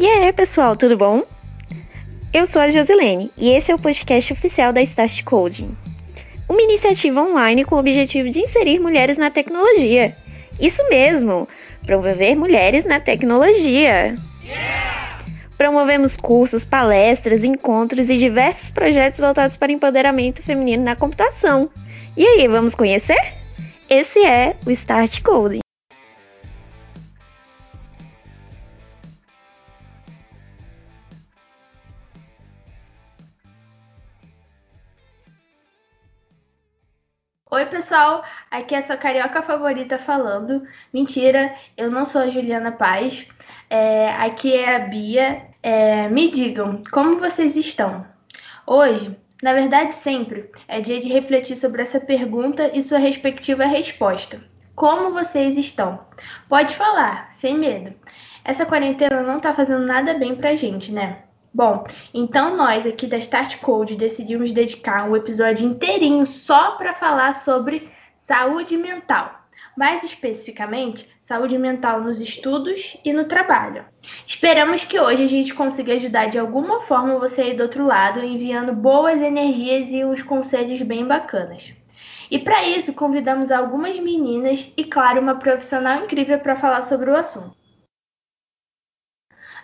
E aí, pessoal, tudo bom? Eu sou a Josilene e esse é o podcast oficial da Start Coding, uma iniciativa online com o objetivo de inserir mulheres na tecnologia. Isso mesmo, promover mulheres na tecnologia. Promovemos cursos, palestras, encontros e diversos projetos voltados para empoderamento feminino na computação. E aí, vamos conhecer? Esse é o Start Coding. Oi, pessoal, aqui é a sua carioca favorita falando. Mentira, eu não sou a Juliana Paz. É, aqui é a Bia. É, me digam, como vocês estão? Hoje, na verdade sempre, é dia de refletir sobre essa pergunta e sua respectiva resposta. Como vocês estão? Pode falar, sem medo. Essa quarentena não tá fazendo nada bem pra gente, né? Bom, então nós aqui da Start Code decidimos dedicar um episódio inteirinho só para falar sobre saúde mental. Mais especificamente, saúde mental nos estudos e no trabalho. Esperamos que hoje a gente consiga ajudar de alguma forma você aí do outro lado, enviando boas energias e uns conselhos bem bacanas. E para isso, convidamos algumas meninas e, claro, uma profissional incrível para falar sobre o assunto.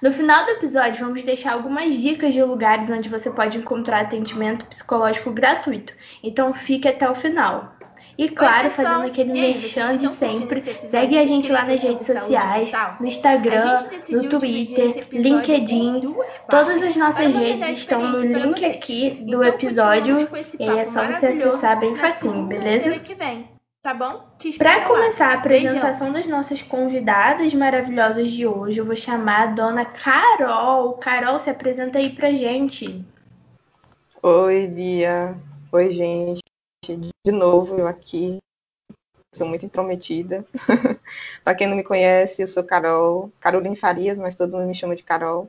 No final do episódio, vamos deixar algumas dicas de lugares onde você pode encontrar atendimento psicológico gratuito. Então fique até o final. E claro, Oi, fazendo aquele merchan de sempre, segue a gente lá nas redes sociais, no Instagram, no Twitter, LinkedIn. Todas as nossas redes estão no link aqui do então, episódio. E é só você acessar bem facinho, beleza? Tá bom? Para começar a apresentação Beijão. das nossas convidadas maravilhosas de hoje, eu vou chamar a dona Carol. Carol, se apresenta aí pra gente. Oi, Bia. Oi, gente. De novo eu aqui. Sou muito intrometida. para quem não me conhece, eu sou Carol, Caroline Farias, mas todo mundo me chama de Carol.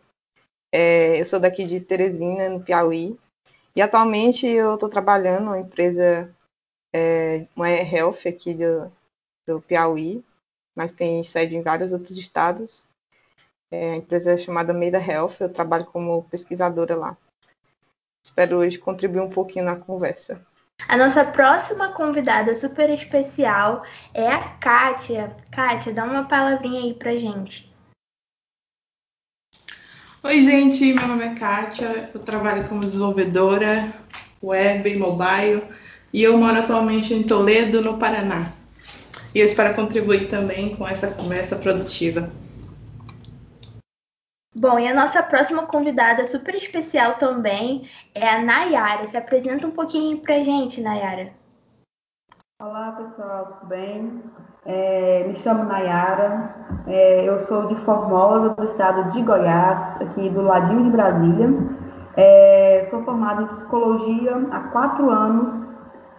É, eu sou daqui de Teresina, no Piauí. E atualmente eu estou trabalhando numa empresa é, uma é Health aqui do, do Piauí, mas tem sede em vários outros estados. É, a empresa é chamada Meida Health, eu trabalho como pesquisadora lá. Espero hoje contribuir um pouquinho na conversa. A nossa próxima convidada super especial é a Kátia. Kátia, dá uma palavrinha aí pra gente. Oi, gente, meu nome é Kátia, eu trabalho como desenvolvedora web e mobile e eu moro atualmente em Toledo, no Paraná. E eu espero contribuir também com essa conversa produtiva. Bom, e a nossa próxima convidada super especial também é a Nayara. Se apresenta um pouquinho pra gente, Nayara. Olá, pessoal, tudo bem? É, me chamo Nayara, é, eu sou de Formosa, do estado de Goiás, aqui do ladinho de Brasília. É, sou formada em psicologia há quatro anos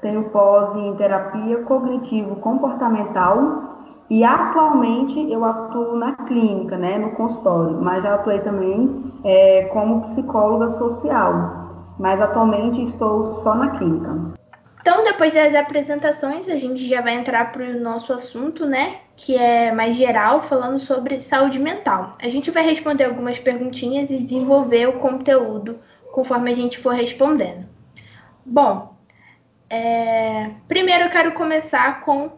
tenho pós em terapia cognitivo-comportamental e atualmente eu atuo na clínica, né, no consultório, mas já atuei também é, como psicóloga social, mas atualmente estou só na clínica. Então, depois das apresentações, a gente já vai entrar para o nosso assunto, né? Que é mais geral, falando sobre saúde mental. A gente vai responder algumas perguntinhas e desenvolver o conteúdo conforme a gente for respondendo. Bom, é... Primeiro eu quero começar com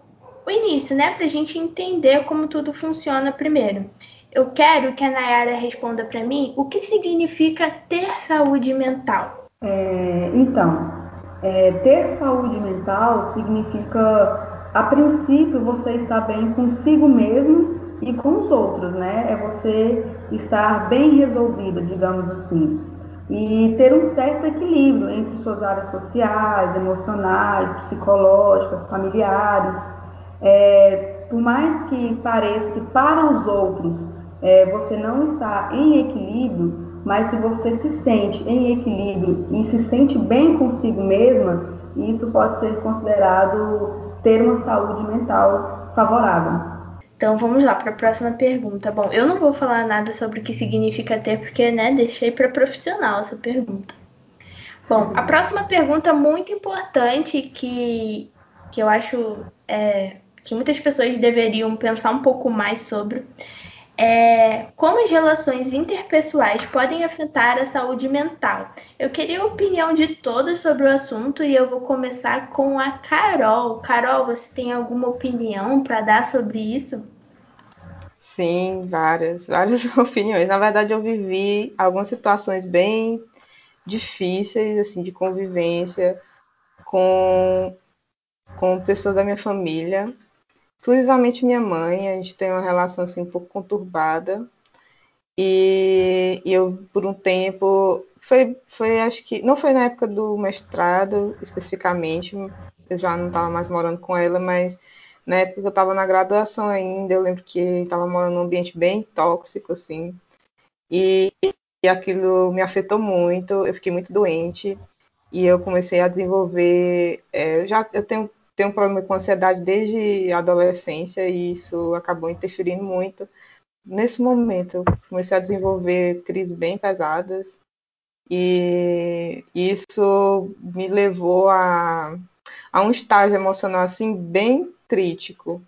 o início, né? Para a gente entender como tudo funciona primeiro. Eu quero que a Nayara responda para mim o que significa ter saúde mental. É, então, é, ter saúde mental significa, a princípio, você estar bem consigo mesmo e com os outros, né? É você estar bem resolvido, digamos assim e ter um certo equilíbrio entre suas áreas sociais, emocionais, psicológicas, familiares. É, por mais que pareça que para os outros é, você não está em equilíbrio, mas se você se sente em equilíbrio e se sente bem consigo mesma, isso pode ser considerado ter uma saúde mental favorável. Então vamos lá para a próxima pergunta. Bom, eu não vou falar nada sobre o que significa ter, porque né, deixei para profissional essa pergunta. Bom, a próxima pergunta muito importante que, que eu acho é, que muitas pessoas deveriam pensar um pouco mais sobre é como as relações interpessoais podem afetar a saúde mental. Eu queria a opinião de todos sobre o assunto e eu vou começar com a Carol. Carol, você tem alguma opinião para dar sobre isso? Sim, várias, várias opiniões. Na verdade, eu vivi algumas situações bem difíceis, assim, de convivência com, com pessoas da minha família, exclusivamente minha mãe. A gente tem uma relação, assim, um pouco conturbada. E, e eu, por um tempo, foi, foi, acho que, não foi na época do mestrado, especificamente, eu já não estava mais morando com ela, mas na época que eu estava na graduação ainda, eu lembro que estava morando num ambiente bem tóxico, assim, e, e aquilo me afetou muito, eu fiquei muito doente, e eu comecei a desenvolver, é, eu já eu tenho, tenho um problema com ansiedade desde a adolescência, e isso acabou interferindo muito. Nesse momento, eu comecei a desenvolver crises bem pesadas, e isso me levou a, a um estágio emocional assim bem crítico.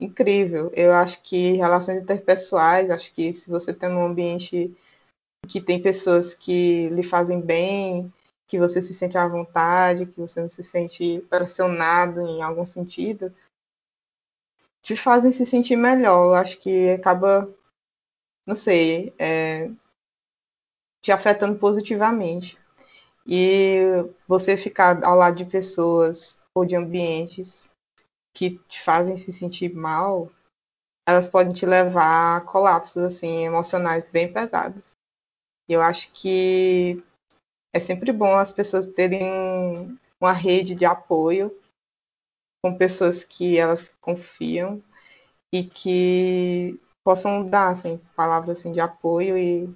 Incrível. Eu acho que relações interpessoais, acho que se você tem um ambiente que tem pessoas que lhe fazem bem, que você se sente à vontade, que você não se sente pressionado em algum sentido, te fazem se sentir melhor. Eu acho que acaba, não sei, é, te afetando positivamente. E você ficar ao lado de pessoas ou de ambientes que te fazem se sentir mal, elas podem te levar a colapsos assim emocionais bem pesados. Eu acho que é sempre bom as pessoas terem uma rede de apoio com pessoas que elas confiam e que possam dar assim, palavras assim, de apoio e,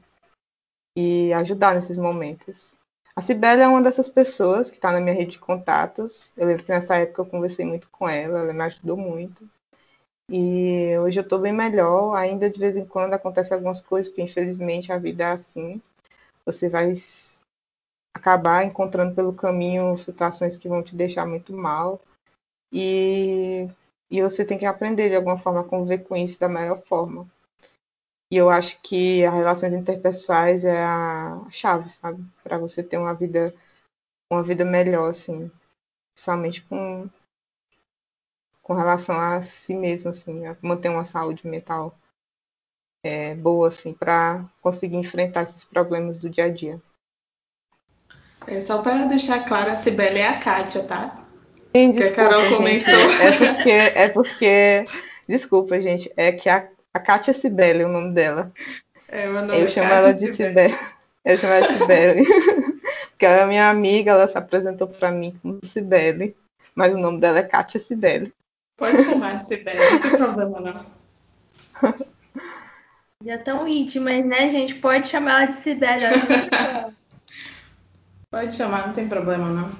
e ajudar nesses momentos. A Cibele é uma dessas pessoas que está na minha rede de contatos. Eu lembro que nessa época eu conversei muito com ela, ela me ajudou muito. E hoje eu estou bem melhor. Ainda de vez em quando acontecem algumas coisas, porque infelizmente a vida é assim. Você vai acabar encontrando pelo caminho situações que vão te deixar muito mal. E, e você tem que aprender de alguma forma a conviver com isso da melhor forma. E eu acho que as relações interpessoais é a chave, sabe? Para você ter uma vida uma vida melhor, assim. Principalmente com, com relação a si mesmo, assim. A manter uma saúde mental é, boa, assim, para conseguir enfrentar esses problemas do dia a dia. É, só para deixar claro, a Cibele é a Kátia, tá? Sim, desculpa, que a Carol gente, comentou. É porque, é porque. Desculpa, gente. É que a a Kátia Sibeli, o nome dela. É, meu nome eu é chamo Kátia ela de Sibeli. Eu chamo ela de Sibeli. Porque ela é minha amiga, ela se apresentou para mim como Sibeli. Mas o nome dela é Kátia Sibeli. Pode chamar de Sibeli, não tem problema não. Já tão íntimas, né, gente? Pode chamar ela de Sibeli. Pode chamar, não tem problema não.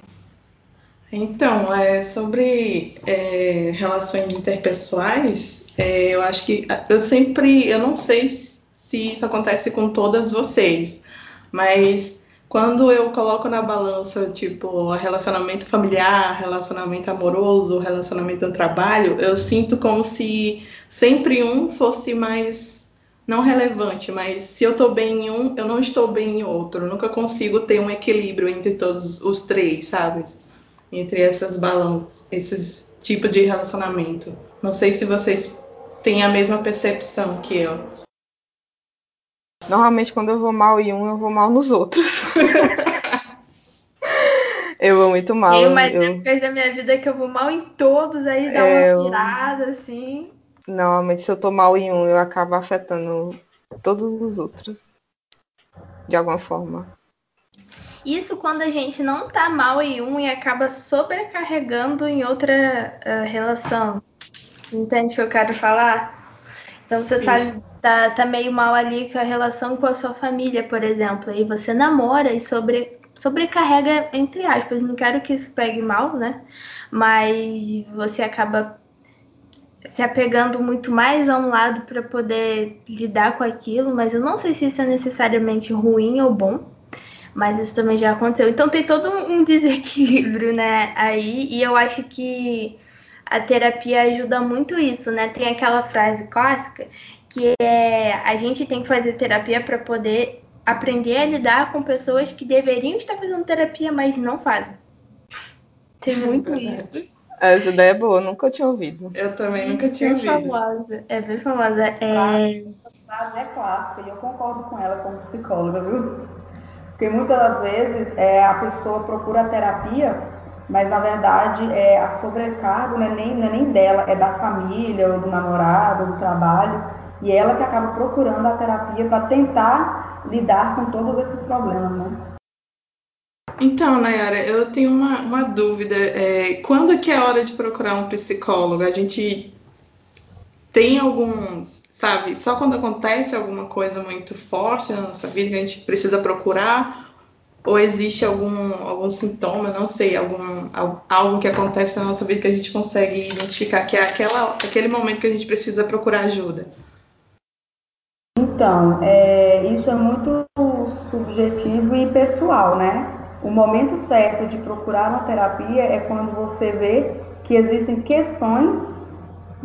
Então, é, sobre é, relações interpessoais, é, eu acho que eu sempre, eu não sei se isso acontece com todas vocês, mas quando eu coloco na balança, tipo, relacionamento familiar, relacionamento amoroso, relacionamento no trabalho, eu sinto como se sempre um fosse mais não relevante, mas se eu tô bem em um, eu não estou bem em outro. Eu nunca consigo ter um equilíbrio entre todos os três, sabe? Entre essas balanças, esses tipos de relacionamento. Não sei se vocês tem a mesma percepção que eu. Normalmente, quando eu vou mal em um, eu vou mal nos outros. eu vou muito mal. Tem umas eu... épocas da minha vida que eu vou mal em todos, aí dá é, uma virada, assim. Normalmente, se eu tô mal em um, eu acabo afetando todos os outros. De alguma forma. Isso quando a gente não tá mal em um e acaba sobrecarregando em outra uh, relação. Entende o que eu quero falar? Então você tá, tá, tá, meio mal ali com a relação com a sua família, por exemplo. Aí você namora e sobre, sobrecarrega, entre aspas. Não quero que isso pegue mal, né? Mas você acaba se apegando muito mais a um lado para poder lidar com aquilo. Mas eu não sei se isso é necessariamente ruim ou bom. Mas isso também já aconteceu. Então tem todo um desequilíbrio, né? Aí. E eu acho que a terapia ajuda muito isso, né? Tem aquela frase clássica que é a gente tem que fazer terapia para poder aprender a lidar com pessoas que deveriam estar fazendo terapia, mas não fazem. Tem muito é isso. Essa ideia é boa, nunca tinha ouvido. Eu também nunca tinha é ouvido. Famosa, é bem famosa. É... frase é clássica e eu concordo com ela como psicóloga, viu? Porque muitas das vezes é, a pessoa procura a terapia, mas na verdade é, a sobrecarga não é, nem, não é nem dela, é da família, ou do namorado, ou do trabalho, e ela que acaba procurando a terapia para tentar lidar com todos esses problemas, né? Então, Nayara, eu tenho uma, uma dúvida. É, quando que é hora de procurar um psicólogo? A gente tem alguns, sabe, só quando acontece alguma coisa muito forte na nossa vida que a gente precisa procurar? Ou existe algum, algum sintoma, não sei, algum, algo que acontece na nossa vida que a gente consegue identificar que é aquela, aquele momento que a gente precisa procurar ajuda? Então, é, isso é muito subjetivo e pessoal, né? O momento certo de procurar uma terapia é quando você vê que existem questões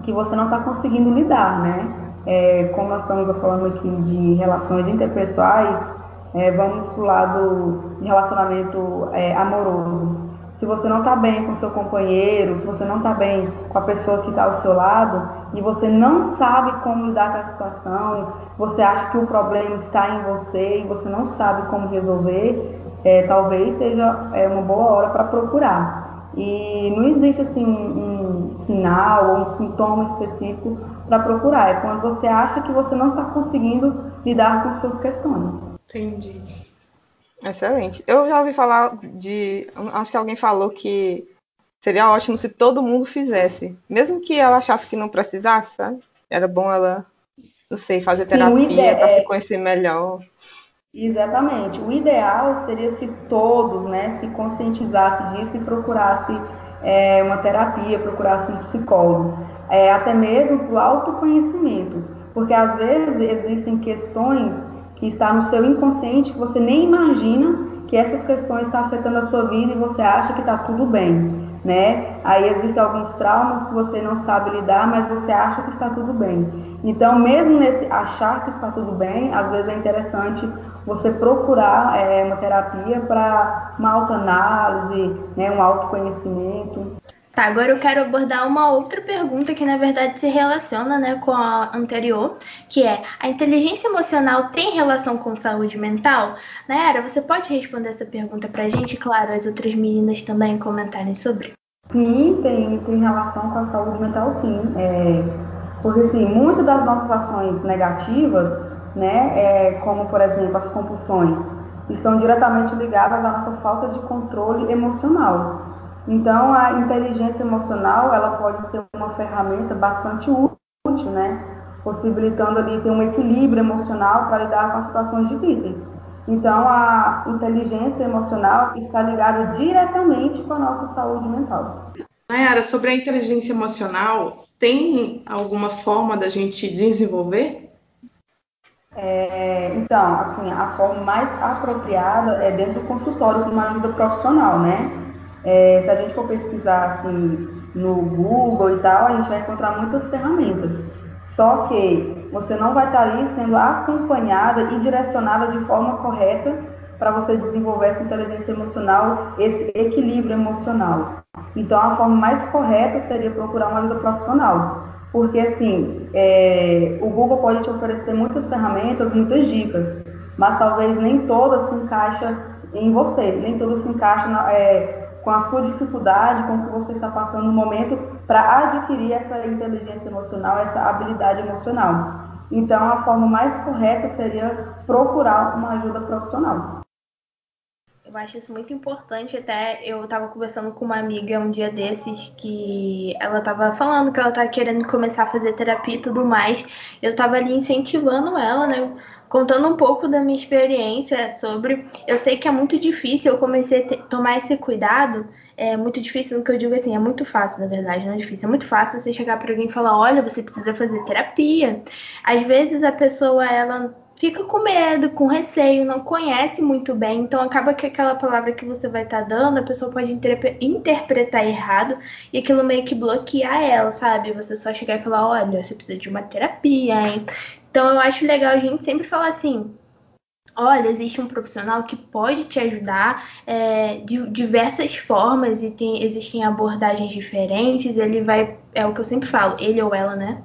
que você não está conseguindo lidar, né? É, como nós estamos falando aqui de relações interpessoais, é, vamos para o lado de relacionamento é, amoroso. Se você não está bem com seu companheiro, se você não está bem com a pessoa que está ao seu lado e você não sabe como lidar com a situação, você acha que o problema está em você e você não sabe como resolver, é, talvez seja é, uma boa hora para procurar. E não existe assim um, um sinal ou um sintoma específico para procurar. É quando você acha que você não está conseguindo lidar com suas questões. Entendi. Excelente. Eu já ouvi falar de. Acho que alguém falou que seria ótimo se todo mundo fizesse. Mesmo que ela achasse que não precisasse, sabe? Era bom ela, não sei, fazer terapia para é... se conhecer melhor. Exatamente. O ideal seria se todos né, se conscientizassem disso e procurassem é, uma terapia, procurassem um psicólogo. É, até mesmo para o autoconhecimento. Porque às vezes existem questões que estão no seu inconsciente que você nem imagina que essas questões estão afetando a sua vida e você acha que está tudo bem. Né? Aí existem alguns traumas que você não sabe lidar, mas você acha que está tudo bem. Então, mesmo nesse achar que está tudo bem, às vezes é interessante você procurar é, uma terapia para uma autoanálise, né, um autoconhecimento. Tá, agora eu quero abordar uma outra pergunta que na verdade se relaciona né, com a anterior, que é a inteligência emocional tem relação com saúde mental? Nayara, você pode responder essa pergunta pra gente? Claro, as outras meninas também comentarem sobre. Sim, tem, tem relação com a saúde mental sim. É, porque assim, muitas das nossas ações negativas né, é, como por exemplo as compulsões, estão diretamente ligadas à nossa falta de controle emocional. Então, a inteligência emocional ela pode ser uma ferramenta bastante útil, né, possibilitando ali ter um equilíbrio emocional para lidar com situações difíceis. Então, a inteligência emocional está ligada diretamente com a nossa saúde mental. Nayara, sobre a inteligência emocional, tem alguma forma da gente desenvolver? É, então, assim, a forma mais apropriada é dentro do consultório com uma ajuda profissional, né? É, se a gente for pesquisar assim no Google e tal, a gente vai encontrar muitas ferramentas. Só que você não vai estar ali sendo acompanhada e direcionada de forma correta para você desenvolver essa inteligência emocional, esse equilíbrio emocional. Então, a forma mais correta seria procurar uma ajuda profissional. Porque, assim, é, o Google pode te oferecer muitas ferramentas, muitas dicas, mas talvez nem todas se encaixam em você, nem todas se encaixam é, com a sua dificuldade, com o que você está passando no momento para adquirir essa inteligência emocional, essa habilidade emocional. Então, a forma mais correta seria procurar uma ajuda profissional. Eu acho isso muito importante. Até eu estava conversando com uma amiga um dia desses que ela estava falando que ela estava querendo começar a fazer terapia e tudo mais. Eu estava ali incentivando ela, né? Contando um pouco da minha experiência sobre. Eu sei que é muito difícil, eu comecei a ter, tomar esse cuidado. É muito difícil, no que eu digo assim, é muito fácil, na verdade, não é difícil. É muito fácil você chegar para alguém e falar: olha, você precisa fazer terapia. Às vezes a pessoa, ela fica com medo, com receio, não conhece muito bem, então acaba que aquela palavra que você vai estar tá dando, a pessoa pode interpretar errado e aquilo meio que bloquear ela, sabe? Você só chegar e falar, olha, você precisa de uma terapia, hein? Então eu acho legal a gente sempre falar assim, olha, existe um profissional que pode te ajudar é, de diversas formas e tem, existem abordagens diferentes. Ele vai, é o que eu sempre falo, ele ou ela, né?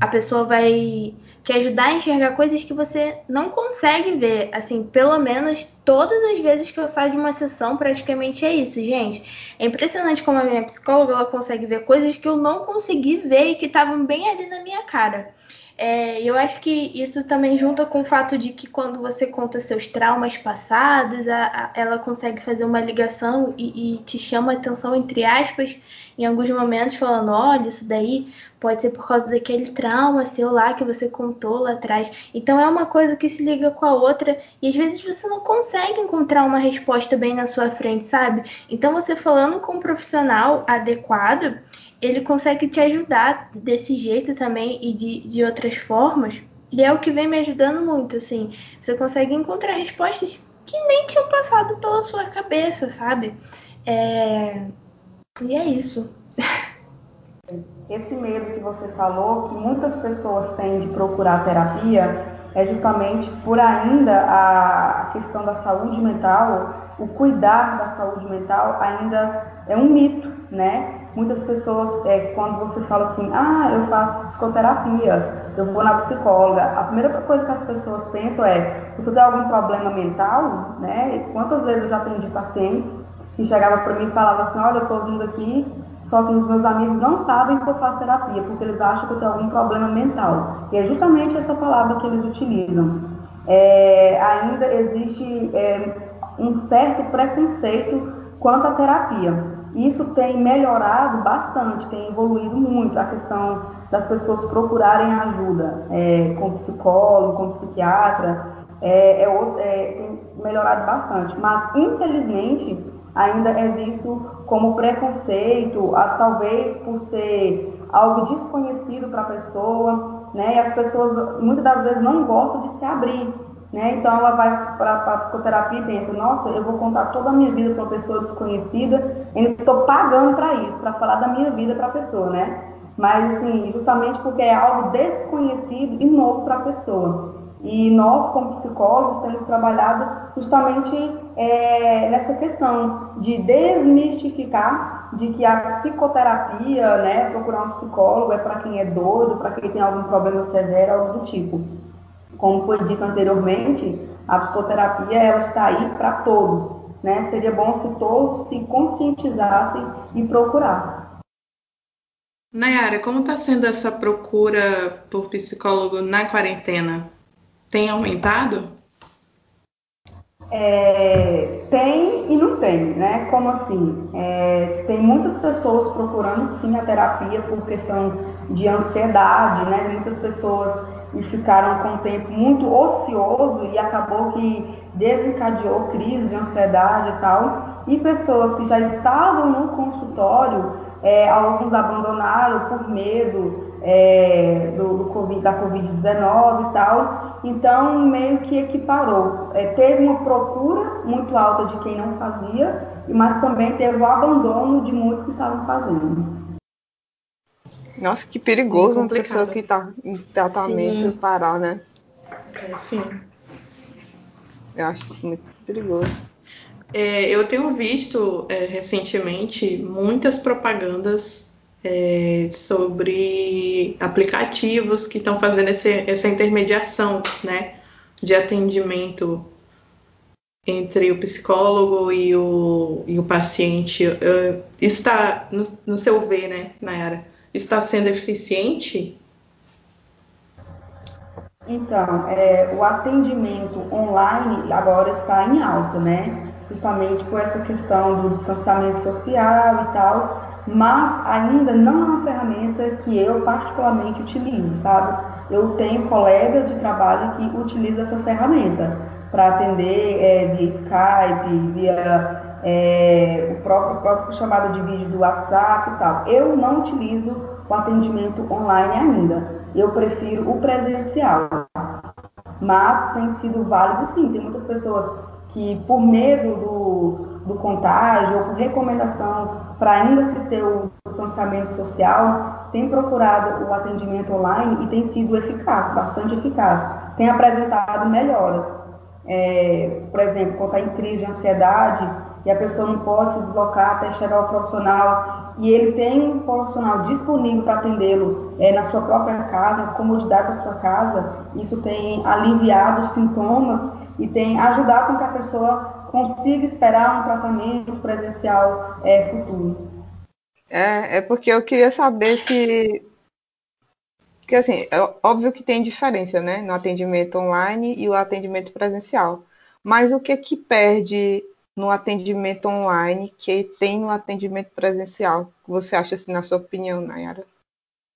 A pessoa vai te ajudar a enxergar coisas que você não consegue ver. Assim, pelo menos todas as vezes que eu saio de uma sessão, praticamente é isso, gente. É impressionante como a minha psicóloga ela consegue ver coisas que eu não consegui ver e que estavam bem ali na minha cara. É, eu acho que isso também junta com o fato de que quando você conta seus traumas passados, a, a, ela consegue fazer uma ligação e, e, te chama a atenção, entre aspas, em alguns momentos, falando: olha, isso daí pode ser por causa daquele trauma seu lá que você contou lá atrás. Então é uma coisa que se liga com a outra e às vezes você não consegue encontrar uma resposta bem na sua frente, sabe? Então você falando com um profissional adequado ele consegue te ajudar desse jeito também e de, de outras formas. E é o que vem me ajudando muito, assim. Você consegue encontrar respostas que nem tinham passado pela sua cabeça, sabe? É... E é isso. Esse medo que você falou, que muitas pessoas têm de procurar terapia, é justamente por ainda a questão da saúde mental, o cuidar da saúde mental ainda é um mito, né? Muitas pessoas, é, quando você fala assim, ah, eu faço psicoterapia, eu vou na psicóloga, a primeira coisa que as pessoas pensam é, você tem algum problema mental, né? Quantas vezes eu já atendi pacientes que chegavam para mim e falavam assim, olha, eu estou vindo aqui, só que os meus amigos não sabem que eu faço terapia, porque eles acham que eu tenho algum problema mental. E é justamente essa palavra que eles utilizam. É, ainda existe é, um certo preconceito quanto à terapia. Isso tem melhorado bastante, tem evoluído muito a questão das pessoas procurarem ajuda é, com psicólogo, com psiquiatra, é, é, é, tem melhorado bastante. Mas, infelizmente, ainda é visto como preconceito, a, talvez por ser algo desconhecido para a pessoa, né? E as pessoas muitas das vezes não gostam de se abrir né? Então ela vai para a psicoterapia e pensa, nossa, eu vou contar toda a minha vida para uma pessoa desconhecida, ainda estou pagando para isso, para falar da minha vida para a pessoa, né? Mas assim, justamente porque é algo desconhecido e novo para a pessoa. E nós, como psicólogos, temos trabalhado justamente é, nessa questão de desmistificar de que a psicoterapia, né, procurar um psicólogo é para quem é doido, para quem tem algum problema severo, algo do tipo. Como foi dito anteriormente, a psicoterapia ela está aí para todos. Né? Seria bom se todos se conscientizassem e procurassem. Nayara, como está sendo essa procura por psicólogo na quarentena? Tem aumentado? É, tem e não tem, né? Como assim? É, tem muitas pessoas procurando sim a terapia por questão de ansiedade, né? Muitas pessoas e ficaram com um tempo muito ocioso e acabou que desencadeou crise de ansiedade e tal. E pessoas que já estavam no consultório, é, alguns abandonaram por medo é, do, do COVID, da Covid-19 e tal. Então, meio que equiparou. É, teve uma procura muito alta de quem não fazia, mas também teve o abandono de muitos que estavam fazendo. Nossa, que perigoso uma pessoa que está em tratamento sim. parar, né? É, sim. Eu acho isso muito perigoso. É, eu tenho visto é, recentemente muitas propagandas é, sobre aplicativos que estão fazendo esse, essa intermediação, né, de atendimento entre o psicólogo e o, e o paciente. isso está no, no seu ver, né, Nayara? Está sendo eficiente? Então, é, o atendimento online agora está em alta, né? Justamente por essa questão do distanciamento social e tal, mas ainda não é uma ferramenta que eu particularmente utilizo, sabe? Eu tenho colegas de trabalho que utilizam essa ferramenta para atender é, via Skype, via é, o, próprio, o próprio chamado de vídeo do WhatsApp e tal. Eu não utilizo o atendimento online ainda. Eu prefiro o presencial. mas tem sido válido sim. Tem muitas pessoas que, por medo do, do contágio ou por recomendação para ainda se ter o distanciamento social, tem procurado o atendimento online e tem sido eficaz, bastante eficaz. Tem apresentado melhoras. É, por exemplo, quando está em crise de ansiedade e a pessoa não pode se deslocar até chegar ao profissional e ele tem um profissional disponível para atendê-lo é, na sua própria casa, comodidade da sua casa, isso tem aliviado os sintomas e tem ajudado com que a pessoa consiga esperar um tratamento presencial é, futuro. É, é porque eu queria saber se. Porque, assim, é óbvio que tem diferença, né? No atendimento online e o atendimento presencial. Mas o que que perde no atendimento online que tem no atendimento presencial? O que você acha, assim, na sua opinião, Nayara?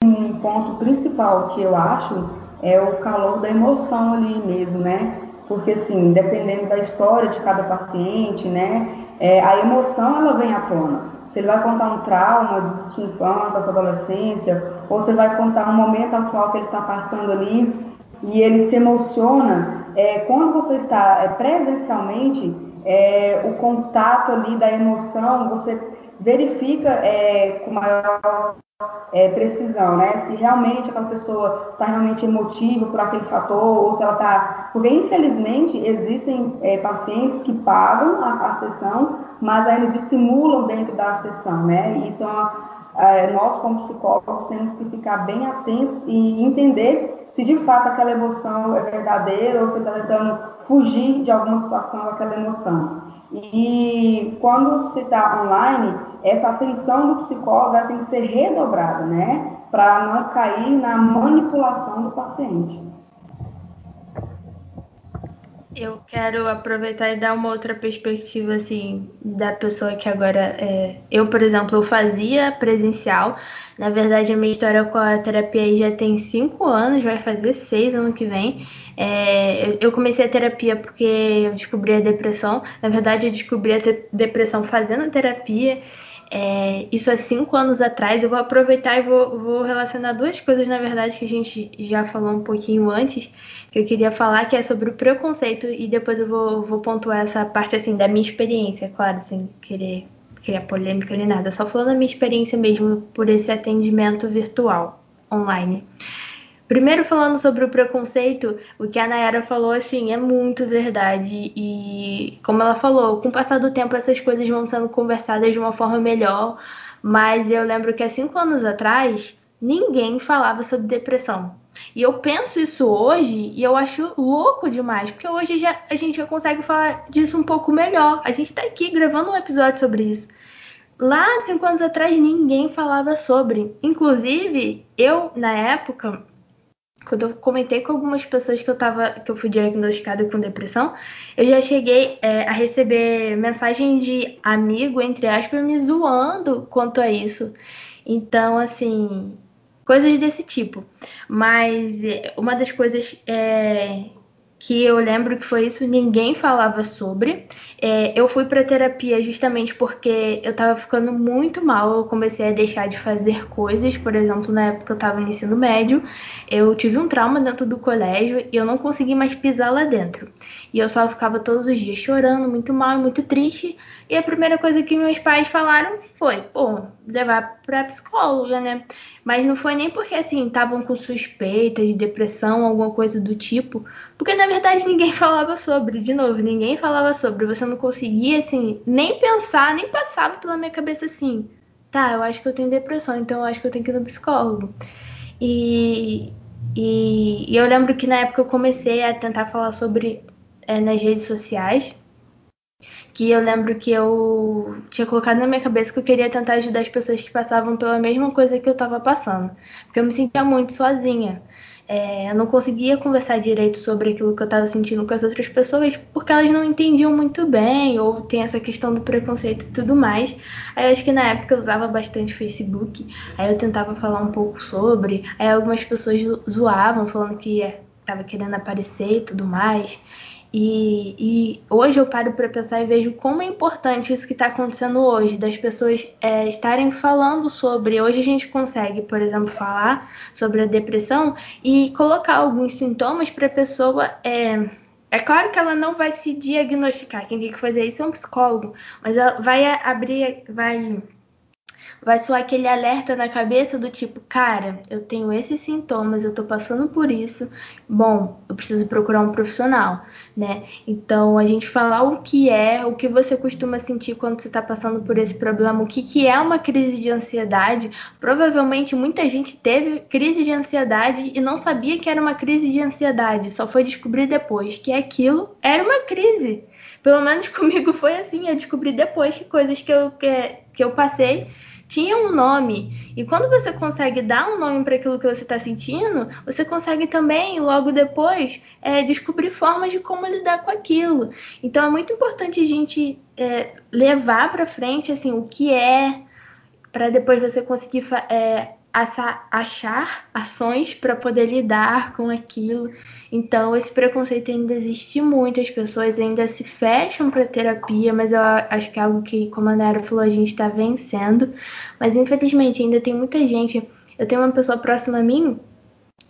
Um ponto principal que eu acho é o calor da emoção ali mesmo, né? porque assim, dependendo da história de cada paciente, né, é, a emoção ela vem à tona. Se ele vai contar um trauma de sua infância, sua adolescência, ou você vai contar um momento atual que ele está passando ali e ele se emociona, é, quando você está é, presencialmente, é, o contato ali da emoção, você verifica é, com maior é, precisão, né? Se realmente aquela pessoa está realmente emotiva por aquele fator, ou se ela está. Porque, infelizmente, existem é, pacientes que pagam a, a, sessão, mas ainda dissimulam dentro da sessão, né? E é é, nós, como psicólogos, temos que ficar bem atentos e entender se de fato aquela emoção é verdadeira ou se está tentando fugir de alguma situação daquela emoção. E quando se está online, essa atenção do psicólogo tem que ser redobrada, né? Para não cair na manipulação do paciente. Eu quero aproveitar e dar uma outra perspectiva, assim, da pessoa que agora. É... Eu, por exemplo, fazia presencial. Na verdade, a minha história com a terapia já tem cinco anos, vai fazer seis ano que vem. É... Eu comecei a terapia porque eu descobri a depressão. Na verdade, eu descobri a depressão fazendo terapia. É, isso há cinco anos atrás. Eu vou aproveitar e vou, vou, relacionar duas coisas, na verdade, que a gente já falou um pouquinho antes, que eu queria falar, que é sobre o preconceito, e depois eu vou, vou pontuar essa parte assim da minha experiência, claro, sem querer criar polêmica nem nada, só falando da minha experiência mesmo por esse atendimento virtual online. Primeiro, falando sobre o preconceito, o que a Nayara falou, assim, é muito verdade. E, como ela falou, com o passar do tempo, essas coisas vão sendo conversadas de uma forma melhor. Mas eu lembro que há cinco anos atrás, ninguém falava sobre depressão. E eu penso isso hoje e eu acho louco demais, porque hoje já, a gente já consegue falar disso um pouco melhor. A gente está aqui gravando um episódio sobre isso. Lá, cinco anos atrás, ninguém falava sobre. Inclusive, eu, na época, quando eu comentei com algumas pessoas que eu tava, que eu fui diagnosticada com depressão, eu já cheguei é, a receber mensagem de amigo, entre aspas, me zoando quanto a isso. Então, assim, coisas desse tipo. Mas é, uma das coisas é, que eu lembro que foi isso, ninguém falava sobre. É, eu fui para terapia justamente porque eu estava ficando muito mal, eu comecei a deixar de fazer coisas, por exemplo, na época eu estava no ensino médio, eu tive um trauma dentro do colégio e eu não consegui mais pisar lá dentro. E eu só ficava todos os dias chorando, muito mal, muito triste. E a primeira coisa que meus pais falaram foi, pô, levar pra psicóloga, né? Mas não foi nem porque, assim, estavam com suspeita de depressão, alguma coisa do tipo. Porque, na verdade, ninguém falava sobre. De novo, ninguém falava sobre. Você não conseguia, assim, nem pensar, nem passava pela minha cabeça assim. Tá, eu acho que eu tenho depressão, então eu acho que eu tenho que ir no psicólogo. E, e, e eu lembro que na época eu comecei a tentar falar sobre é, nas redes sociais que eu lembro que eu tinha colocado na minha cabeça que eu queria tentar ajudar as pessoas que passavam pela mesma coisa que eu estava passando, porque eu me sentia muito sozinha. É, eu não conseguia conversar direito sobre aquilo que eu estava sentindo com as outras pessoas porque elas não entendiam muito bem, ou tem essa questão do preconceito e tudo mais. Aí acho que na época eu usava bastante Facebook, aí eu tentava falar um pouco sobre, aí algumas pessoas zoavam, falando que estava querendo aparecer e tudo mais. E, e hoje eu paro para pensar e vejo como é importante isso que está acontecendo hoje, das pessoas é, estarem falando sobre. Hoje a gente consegue, por exemplo, falar sobre a depressão e colocar alguns sintomas para a pessoa. É, é claro que ela não vai se diagnosticar, quem tem que fazer isso é um psicólogo, mas ela vai abrir, vai vai soar aquele alerta na cabeça do tipo, cara, eu tenho esses sintomas, eu tô passando por isso, bom, eu preciso procurar um profissional, né? Então, a gente falar o que é, o que você costuma sentir quando você tá passando por esse problema, o que, que é uma crise de ansiedade. Provavelmente muita gente teve crise de ansiedade e não sabia que era uma crise de ansiedade, só foi descobrir depois que aquilo era uma crise. Pelo menos comigo foi assim, eu descobri depois que coisas que eu, que, que eu passei tinha um nome. E quando você consegue dar um nome para aquilo que você está sentindo, você consegue também, logo depois, é, descobrir formas de como lidar com aquilo. Então é muito importante a gente é, levar para frente assim o que é, para depois você conseguir é, achar ações para poder lidar com aquilo. Então, esse preconceito ainda existe muito, as pessoas ainda se fecham para terapia, mas eu acho que é algo que, como a Nara falou, a gente está vencendo. Mas, infelizmente, ainda tem muita gente. Eu tenho uma pessoa próxima a mim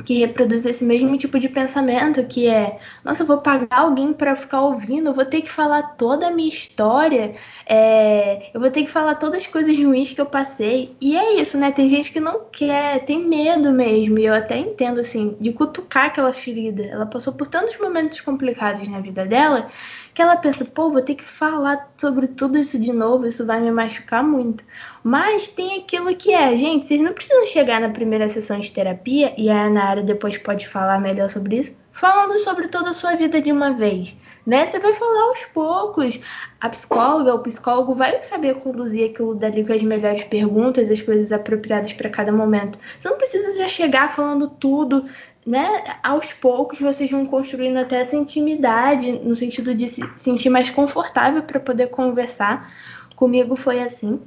que reproduz esse mesmo tipo de pensamento, que é, nossa, eu vou pagar alguém para ficar ouvindo, eu vou ter que falar toda a minha história, é, eu vou ter que falar todas as coisas ruins que eu passei. E é isso, né? Tem gente que não quer, tem medo mesmo, e eu até entendo, assim, de cutucar aquela ferida. Ela passou por tantos momentos complicados na vida dela, que ela pensa, pô, vou ter que falar sobre tudo isso de novo, isso vai me machucar muito. Mas tem aquilo que é, gente, vocês não precisam chegar na primeira sessão de terapia, e a Ana depois pode falar melhor sobre isso, falando sobre toda a sua vida de uma vez. Né? Você vai falar aos poucos. A psicóloga, o psicólogo vai saber conduzir aquilo dali com as melhores perguntas, as coisas apropriadas para cada momento. Você não precisa já chegar falando tudo né, aos poucos vocês vão construindo até essa intimidade, no sentido de se sentir mais confortável para poder conversar. Comigo foi assim.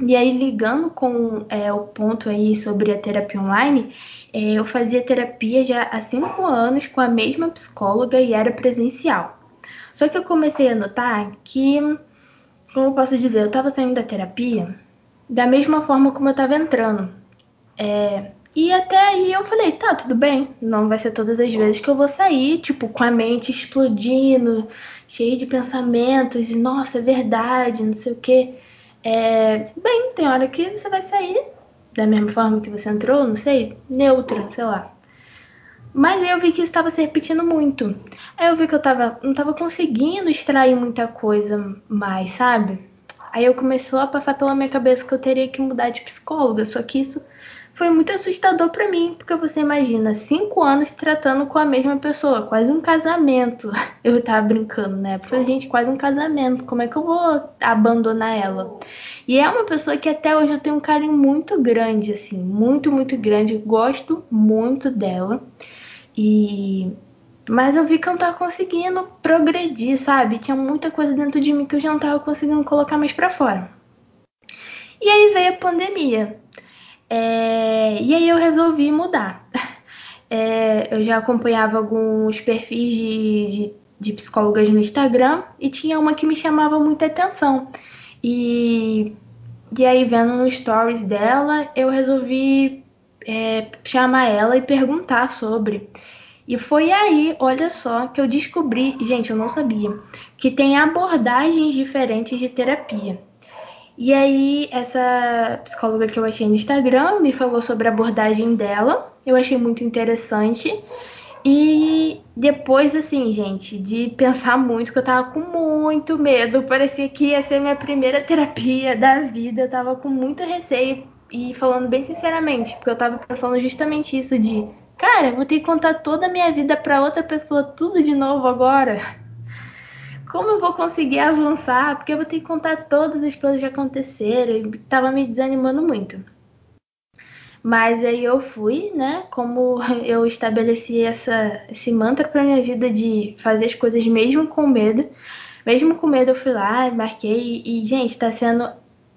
E aí, ligando com é, o ponto aí sobre a terapia online, é, eu fazia terapia já há cinco anos com a mesma psicóloga e era presencial. Só que eu comecei a notar que, como eu posso dizer, eu estava saindo da terapia da mesma forma como eu estava entrando. É, e até aí eu falei, tá, tudo bem, não vai ser todas as vezes que eu vou sair, tipo, com a mente explodindo, cheio de pensamentos, e nossa, é verdade, não sei o quê. É, bem, tem hora que você vai sair da mesma forma que você entrou, não sei, neutra, sei lá. Mas aí eu vi que isso estava se repetindo muito. Aí eu vi que eu tava, não estava conseguindo extrair muita coisa mais, sabe? Aí eu começou a passar pela minha cabeça que eu teria que mudar de psicóloga, só que isso foi muito assustador para mim, porque você imagina cinco anos tratando com a mesma pessoa, quase um casamento. Eu tava brincando, né? Falei, gente, quase um casamento, como é que eu vou abandonar ela? E é uma pessoa que até hoje eu tenho um carinho muito grande, assim, muito, muito grande. gosto muito dela. E. Mas eu vi que eu não tava conseguindo progredir, sabe? Tinha muita coisa dentro de mim que eu já não tava conseguindo colocar mais para fora. E aí veio a pandemia. É, e aí eu resolvi mudar. É, eu já acompanhava alguns perfis de, de, de, psicólogas no Instagram e tinha uma que me chamava muita atenção. E, e aí, vendo no stories dela, eu resolvi é, chamar ela e perguntar sobre. E foi aí, olha só, que eu descobri, gente, eu não sabia, que tem abordagens diferentes de terapia. E aí, essa psicóloga que eu achei no Instagram me falou sobre a abordagem dela. Eu achei muito interessante. E depois, assim, gente, de pensar muito, que eu tava com muito medo, parecia que ia ser minha primeira terapia da vida, eu tava com muito receio. E falando bem sinceramente, porque eu tava pensando justamente isso de, cara, vou ter que contar toda a minha vida para outra pessoa, tudo de novo agora como eu vou conseguir avançar? Porque eu vou ter que contar todas as coisas que aconteceram e tava me desanimando muito. Mas aí eu fui, né? Como eu estabeleci essa, esse mantra pra minha vida de fazer as coisas mesmo com medo. Mesmo com medo, eu fui lá, marquei e, gente, tá sendo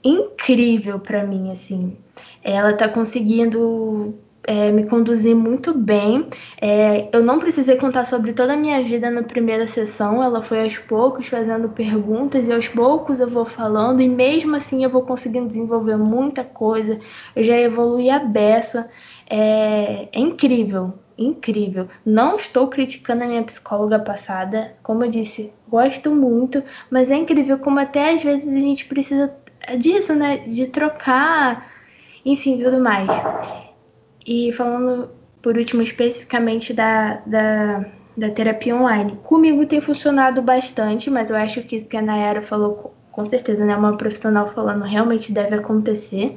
incrível pra mim, assim. Ela tá conseguindo é, me conduzi muito bem. É, eu não precisei contar sobre toda a minha vida na primeira sessão, ela foi aos poucos fazendo perguntas e aos poucos eu vou falando, e mesmo assim eu vou conseguindo desenvolver muita coisa. Eu já evolui a beça. É, é incrível, incrível. Não estou criticando a minha psicóloga passada, como eu disse, gosto muito, mas é incrível como até às vezes a gente precisa disso, né? De trocar, enfim, tudo mais. E falando por último especificamente da, da, da terapia online. Comigo tem funcionado bastante, mas eu acho que isso que a Nayara falou, com certeza, né? Uma profissional falando realmente deve acontecer.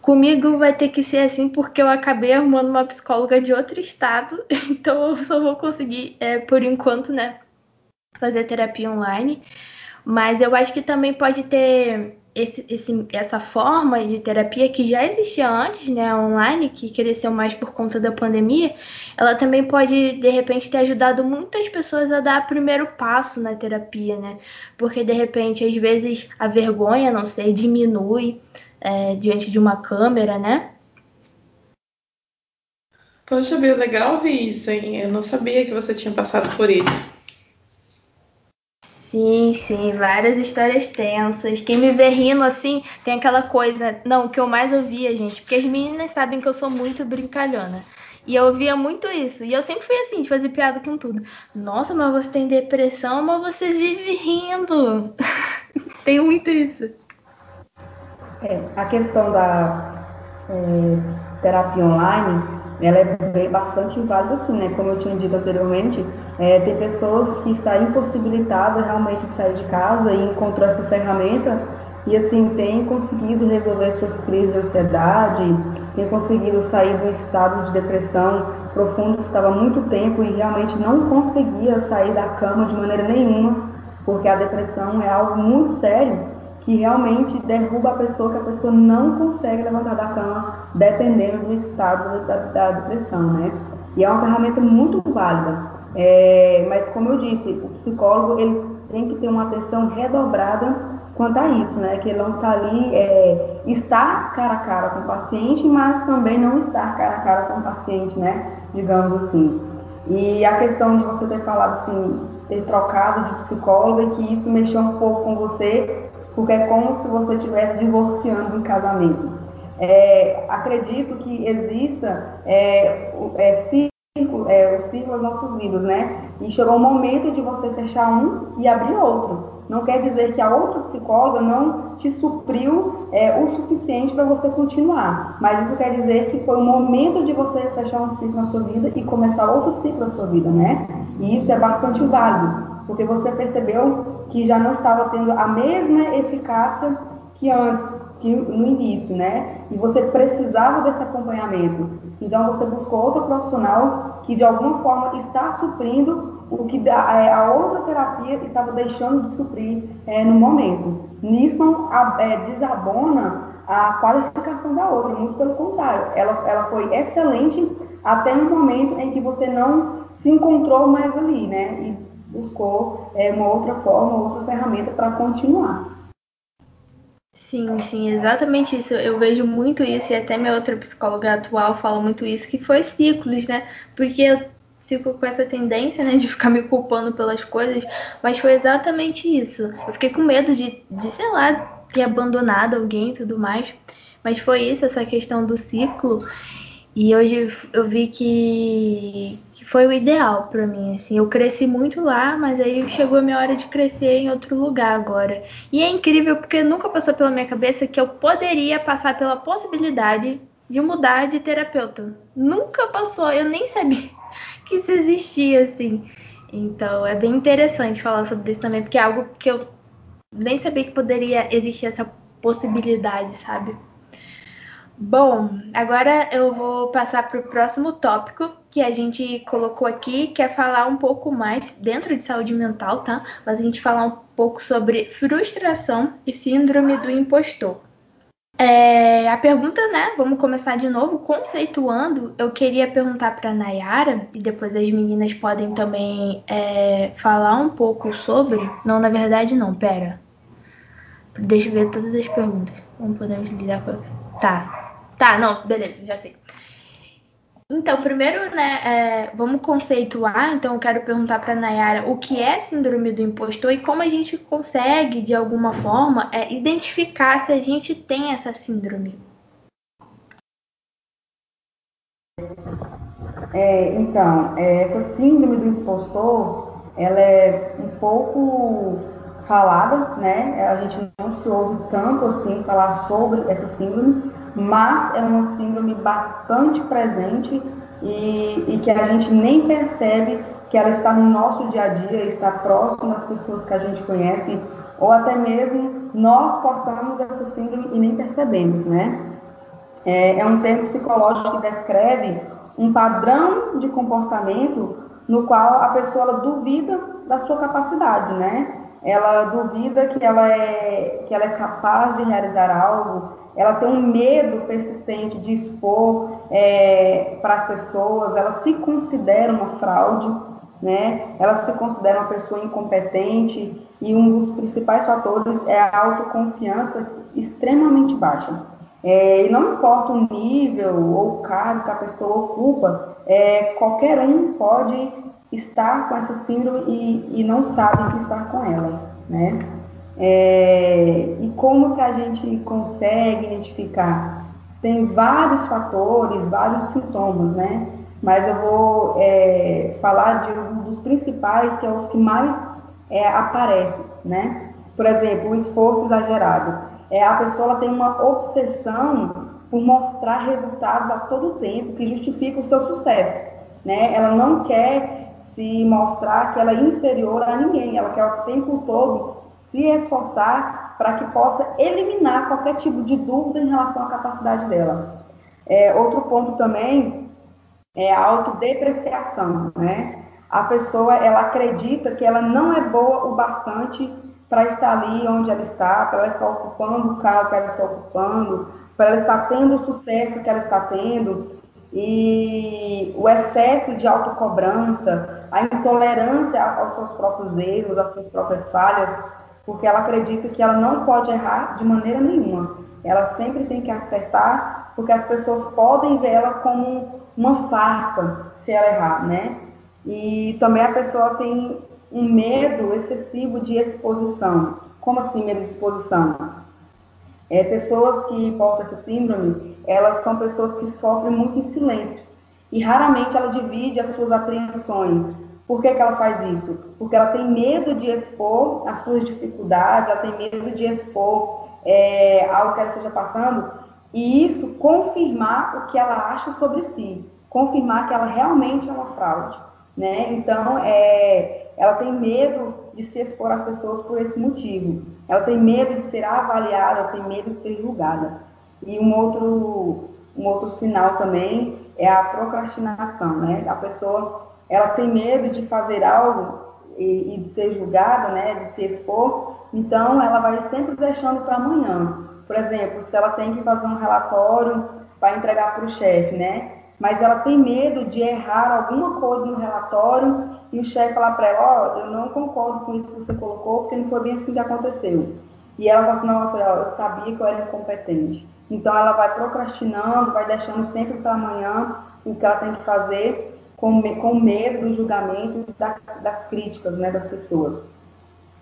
Comigo vai ter que ser assim porque eu acabei arrumando uma psicóloga de outro estado, então eu só vou conseguir, é, por enquanto, né, fazer terapia online. Mas eu acho que também pode ter esse, esse, essa forma de terapia que já existia antes, né, online, que cresceu mais por conta da pandemia, ela também pode, de repente, ter ajudado muitas pessoas a dar o primeiro passo na terapia, né? Porque, de repente, às vezes a vergonha, não sei, diminui é, diante de uma câmera, né? Poxa, Bill, legal ouvir isso, hein? Eu não sabia que você tinha passado por isso. Sim, sim, várias histórias tensas. Quem me vê rindo assim, tem aquela coisa. Não, o que eu mais ouvia, gente, porque as meninas sabem que eu sou muito brincalhona. E eu ouvia muito isso. E eu sempre fui assim, de fazer piada com tudo. Nossa, mas você tem depressão, mas você vive rindo. tem muito isso. É, a questão da é, terapia online, ela é bastante válida, sim, né? Como eu tinha dito anteriormente, é, tem pessoas que estão impossibilitadas realmente de sair de casa e encontrar essa ferramenta e assim tem conseguido resolver suas crises de ansiedade, tem conseguido sair um estado de depressão profundo que estava há muito tempo e realmente não conseguia sair da cama de maneira nenhuma, porque a depressão é algo muito sério que realmente derruba a pessoa, que a pessoa não consegue levantar da cama dependendo do estado da, da depressão, né? E é uma ferramenta muito válida. É, mas como eu disse, o psicólogo ele tem que ter uma atenção redobrada quanto a isso, né? Que ele não está ali, é, estar cara a cara com o paciente, mas também não estar cara a cara com o paciente, né? Digamos assim. E a questão de você ter falado assim, ter trocado de psicóloga e que isso mexeu um pouco com você, porque é como se você estivesse divorciando um casamento. É, acredito que exista é, é, círculo, é, o círculo das nossas vidas, né? E chegou o momento de você fechar um e abrir outro. Não quer dizer que a outra psicóloga não te supriu é, o suficiente para você continuar, mas isso quer dizer que foi o momento de você fechar um ciclo na sua vida e começar outro ciclo na sua vida, né? E isso é bastante válido, porque você percebeu que já não estava tendo a mesma eficácia que antes que no início, né? E você precisava desse acompanhamento. Então você buscou outro profissional que de alguma forma está suprindo o que a outra terapia estava deixando de suprir é, no momento. Nisso é, desabona a qualificação da outra, muito pelo contrário, ela, ela foi excelente até no momento em que você não se encontrou mais ali, né? E buscou é, uma outra forma, outra ferramenta para continuar. Sim, sim, exatamente isso. Eu vejo muito isso, e até minha outra psicóloga atual fala muito isso, que foi ciclos, né? Porque eu fico com essa tendência, né, de ficar me culpando pelas coisas, mas foi exatamente isso. Eu fiquei com medo de, de sei lá, ter abandonado alguém e tudo mais. Mas foi isso, essa questão do ciclo. E hoje eu vi que, que foi o ideal para mim, assim. Eu cresci muito lá, mas aí chegou a minha hora de crescer em outro lugar agora. E é incrível porque nunca passou pela minha cabeça que eu poderia passar pela possibilidade de mudar de terapeuta. Nunca passou, eu nem sabia que isso existia, assim. Então é bem interessante falar sobre isso também, porque é algo que eu nem sabia que poderia existir essa possibilidade, sabe? Bom, agora eu vou passar para o próximo tópico que a gente colocou aqui, que é falar um pouco mais dentro de saúde mental, tá? Mas a gente falar um pouco sobre frustração e síndrome do impostor. É, a pergunta, né? Vamos começar de novo, conceituando. Eu queria perguntar para Nayara e depois as meninas podem também é, falar um pouco sobre. Não, na verdade, não. Pera. Deixa eu ver todas as perguntas. Como podemos lidar com. Tá. Tá, não, beleza, já sei. Então, primeiro, né, é, vamos conceituar. Então, eu quero perguntar para Nayara o que é síndrome do impostor e como a gente consegue, de alguma forma, é, identificar se a gente tem essa síndrome. É, então, é, essa síndrome do impostor, ela é um pouco falada, né? A gente não se ouve tanto assim falar sobre essa síndrome, mas é uma síndrome bastante presente e, e, que a gente nem percebe que ela está no nosso dia a dia, está próximo das pessoas que a gente conhece, ou até mesmo nós portamos essa síndrome e nem percebemos, né? É, é um termo psicológico que descreve um padrão de comportamento no qual a pessoa duvida da sua capacidade, né? Ela duvida que ela é que ela é capaz de realizar algo, ela tem um medo persistente de expor é, para as pessoas, ela se considera uma fraude, né? Ela se considera uma pessoa incompetente e um dos principais fatores é a autoconfiança extremamente baixa. É, e não importa o nível ou o cargo que a pessoa ocupa, é, qualquer um pode estar com essa síndrome e, e não sabe que está com ela, né? É, e como que a gente consegue identificar? Tem vários fatores, vários sintomas, né? Mas eu vou é, falar de um dos principais, que é os que mais é, né? Por exemplo, o esforço exagerado. É, a pessoa tem uma obsessão por mostrar resultados a todo tempo que justifica o seu sucesso, né? Ela não quer se mostrar que ela é inferior a ninguém, ela quer o tempo todo se esforçar para que possa eliminar qualquer tipo de dúvida em relação à capacidade dela. É, outro ponto também é a autodepreciação, né? A pessoa, ela acredita que ela não é boa o bastante para estar ali onde ela está, para ela estar ocupando o cargo que ela está ocupando, para ela estar tendo o sucesso que ela está tendo, e o excesso de autocobrança, a intolerância aos seus próprios erros, às suas próprias falhas, porque ela acredita que ela não pode errar de maneira nenhuma. Ela sempre tem que acertar, porque as pessoas podem ver ela como uma farsa se ela errar, né? E também a pessoa tem um medo excessivo de exposição. Como assim medo de exposição? É, pessoas que portam essa síndrome, elas são pessoas que sofrem muito em silêncio. E raramente ela divide as suas apreensões, por que, que ela faz isso? Porque ela tem medo de expor as suas dificuldades, ela tem medo de expor é, algo que ela esteja passando e isso confirmar o que ela acha sobre si, confirmar que ela realmente é uma fraude. Né? Então, é, ela tem medo de se expor às pessoas por esse motivo. Ela tem medo de ser avaliada, ela tem medo de ser julgada. E um outro, um outro sinal também é a procrastinação. Né? A pessoa ela tem medo de fazer algo e, e de ser julgada, né, de se expor, então ela vai sempre deixando para amanhã. Por exemplo, se ela tem que fazer um relatório para entregar para o chefe, né? Mas ela tem medo de errar alguma coisa no relatório e o chefe falar para ela, ó, oh, eu não concordo com isso que você colocou, porque não foi bem assim que aconteceu. E ela fala assim, nossa, eu sabia que eu era incompetente. Então ela vai procrastinando, vai deixando sempre para amanhã o que ela tem que fazer com, com medo do julgamento das, das críticas né, das pessoas.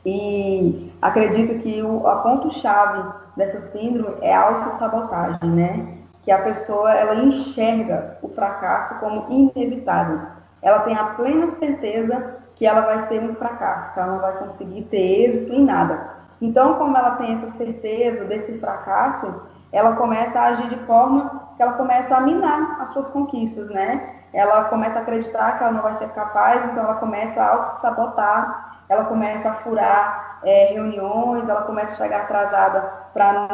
E acredito que o, a ponto-chave dessa síndrome é a autossabotagem, né? Que a pessoa ela enxerga o fracasso como inevitável. Ela tem a plena certeza que ela vai ser um fracasso, que ela não vai conseguir ter êxito em nada. Então, como ela tem essa certeza desse fracasso, ela começa a agir de forma que ela começa a minar as suas conquistas, né? Ela começa a acreditar que ela não vai ser capaz, então ela começa a auto-sabotar, ela começa a furar é, reuniões, ela começa a chegar atrasada para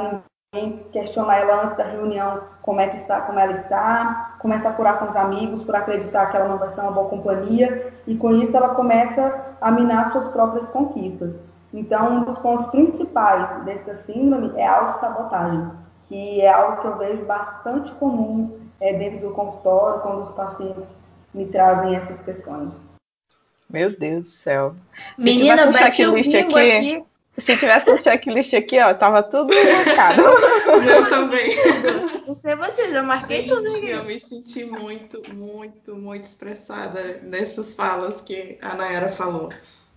ninguém questionar ela antes da reunião como é que está, como ela está, começa a furar com os amigos por acreditar que ela não vai ser uma boa companhia, e com isso ela começa a minar suas próprias conquistas. Então, um dos pontos principais dessa síndrome é a autossabotagem, que é algo que eu vejo bastante comum é, dentro do consultório, quando os pacientes me trazem essas questões. Meu Deus do céu. Se Menina, bate o bingo aqui. aqui. Se tivesse um checklist aqui, ó, tava tudo marcado. Eu também. Não sei vocês, eu marquei Gente, tudo aqui. eu me senti muito, muito, muito expressada nessas falas que a Nayara falou.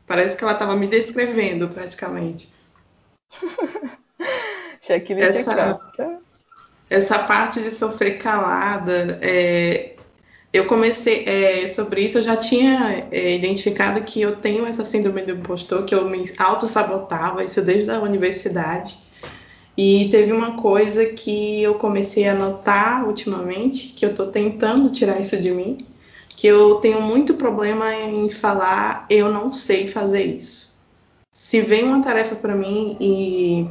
Parece que ela estava me descrevendo praticamente. checklist Essa- aqui, ó. Essa parte de sofrer calada, é, eu comecei é, sobre isso, eu já tinha é, identificado que eu tenho essa síndrome do impostor, que eu me auto-sabotava, isso desde a universidade. E teve uma coisa que eu comecei a notar ultimamente, que eu estou tentando tirar isso de mim, que eu tenho muito problema em falar eu não sei fazer isso. Se vem uma tarefa para mim e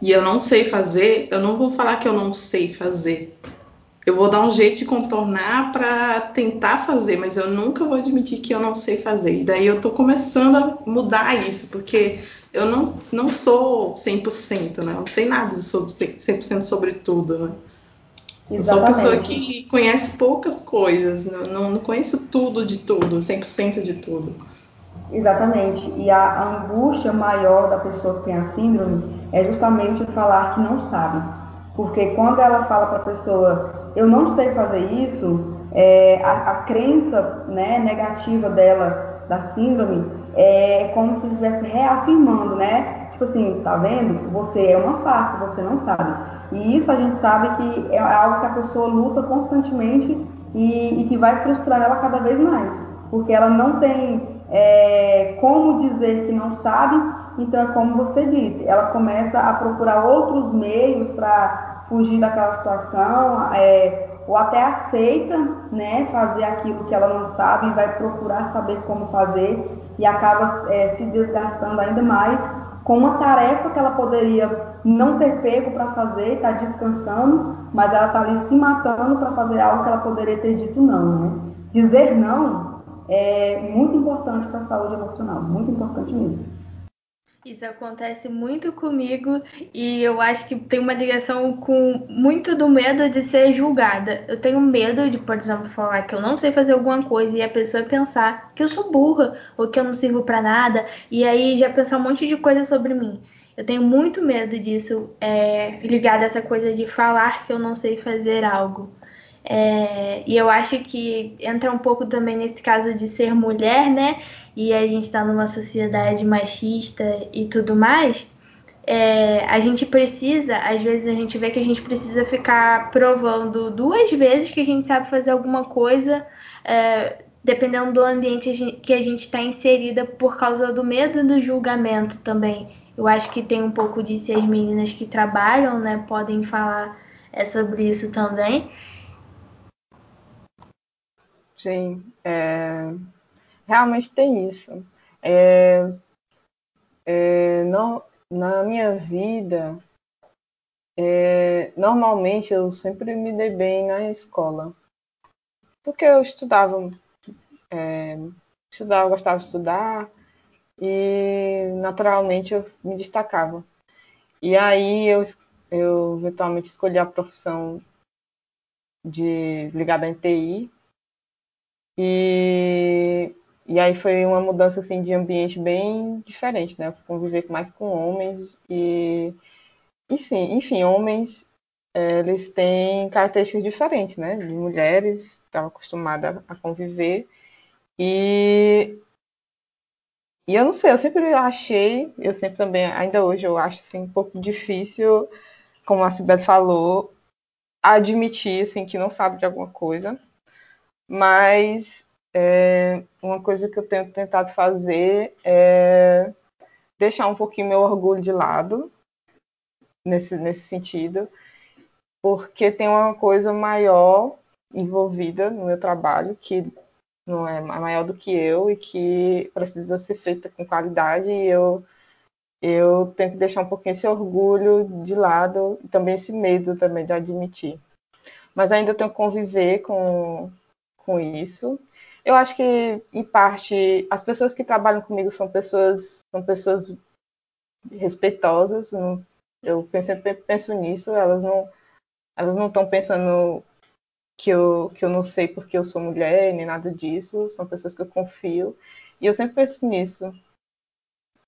e eu não sei fazer, eu não vou falar que eu não sei fazer. Eu vou dar um jeito de contornar para tentar fazer, mas eu nunca vou admitir que eu não sei fazer. E daí eu tô começando a mudar isso, porque eu não, não sou 100%, né? Eu não sei nada sobre 100% sobre tudo, né? Eu sou uma pessoa que conhece poucas coisas, não, não, não conheço tudo de tudo, 100% de tudo. Exatamente. E a angústia maior da pessoa que tem a síndrome é justamente falar que não sabe. Porque quando ela fala para a pessoa, eu não sei fazer isso, é, a, a, crença né, negativa dela da síndrome é como se estivesse reafirmando, né? Tipo assim, tá vendo? Você é uma farsa, você não sabe. E isso a gente sabe que é algo que a pessoa luta constantemente e, e que vai frustrando ela cada vez mais. Porque ela não tem é, como dizer que não sabe, então é como você disse, ela começa a procurar outros meios para fugir daquela situação, é, ou até aceita né, fazer aquilo que ela não sabe e vai procurar saber como fazer e acaba é, se desgastando ainda mais com uma tarefa que ela poderia não ter pego para fazer, está descansando, mas ela está ali se matando para fazer algo que ela poderia ter dito não. Né? Dizer não é muito importante para a saúde emocional, muito importante mesmo. Isso acontece muito comigo e eu acho que tem uma ligação com muito do medo de ser julgada. Eu tenho medo de, por exemplo, falar que eu não sei fazer alguma coisa e a pessoa pensar que eu sou burra ou que eu não sirvo para nada e aí já pensar um monte de coisa sobre mim. Eu tenho muito medo disso, é, ligado a essa coisa de falar que eu não sei fazer algo. É, e eu acho que entra um pouco também nesse caso de ser mulher, né? E a gente está numa sociedade machista e tudo mais. É, a gente precisa, às vezes a gente vê que a gente precisa ficar provando duas vezes que a gente sabe fazer alguma coisa, é, dependendo do ambiente que a gente está inserida, por causa do medo do julgamento também. Eu acho que tem um pouco disso as meninas que trabalham, né, podem falar é, sobre isso também. Sim, é, realmente tem isso. É, é, não, na minha vida, é, normalmente eu sempre me dei bem na escola, porque eu estudava, é, estudava, gostava de estudar e naturalmente eu me destacava. E aí eu, eu eventualmente escolhi a profissão de ligada em TI e, e aí foi uma mudança assim de ambiente bem diferente, né? Conviver mais com homens e enfim, enfim homens é, eles têm características diferentes, né? De mulheres, estava acostumada a conviver e e eu não sei, eu sempre achei, eu sempre também, ainda hoje eu acho assim um pouco difícil, como a Sibeli falou, admitir assim que não sabe de alguma coisa mas é, uma coisa que eu tenho tentado fazer é deixar um pouquinho meu orgulho de lado nesse, nesse sentido, porque tem uma coisa maior envolvida no meu trabalho que não é maior do que eu e que precisa ser feita com qualidade e eu eu tenho que deixar um pouquinho esse orgulho de lado e também esse medo também de admitir. Mas ainda tenho que conviver com com isso. Eu acho que, em parte, as pessoas que trabalham comigo são pessoas, são pessoas respeitosas. Eu sempre penso nisso. Elas não, elas não estão pensando que eu, que eu não sei porque eu sou mulher nem nada disso. São pessoas que eu confio. E eu sempre penso nisso.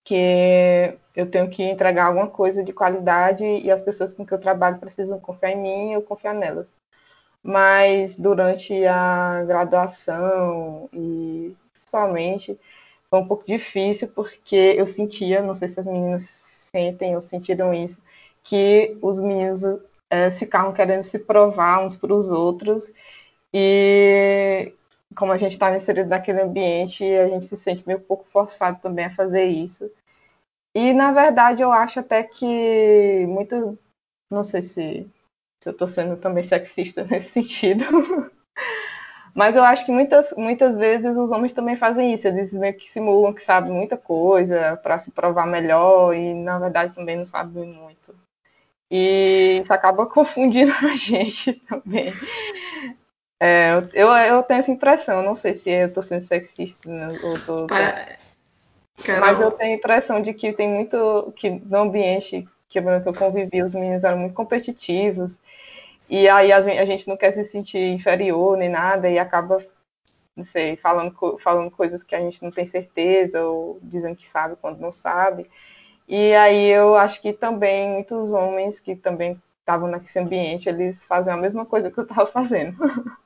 que eu tenho que entregar alguma coisa de qualidade e as pessoas com que eu trabalho precisam confiar em mim e eu confiar nelas. Mas durante a graduação e principalmente foi um pouco difícil porque eu sentia, não sei se as meninas sentem ou sentiram isso, que os meninos é, ficavam querendo se provar uns para os outros e como a gente está inserido naquele ambiente, a gente se sente meio pouco forçado também a fazer isso. E na verdade eu acho até que muito, não sei se, se eu estou sendo também sexista nesse sentido, Mas eu acho que muitas, muitas vezes os homens também fazem isso, eles meio que simulam que sabem muita coisa para se provar melhor e na verdade também não sabem muito. E isso acaba confundindo a gente também. É, eu, eu tenho essa impressão, não sei se eu estou sendo sexista né, ou tô, Para... Mas eu tenho a impressão de que tem muito que no ambiente que eu convivi, os meninos eram muito competitivos e aí a gente não quer se sentir inferior nem nada e acaba, não sei, falando, falando coisas que a gente não tem certeza ou dizendo que sabe quando não sabe. E aí eu acho que também muitos homens que também estavam nesse ambiente, eles fazem a mesma coisa que eu estava fazendo.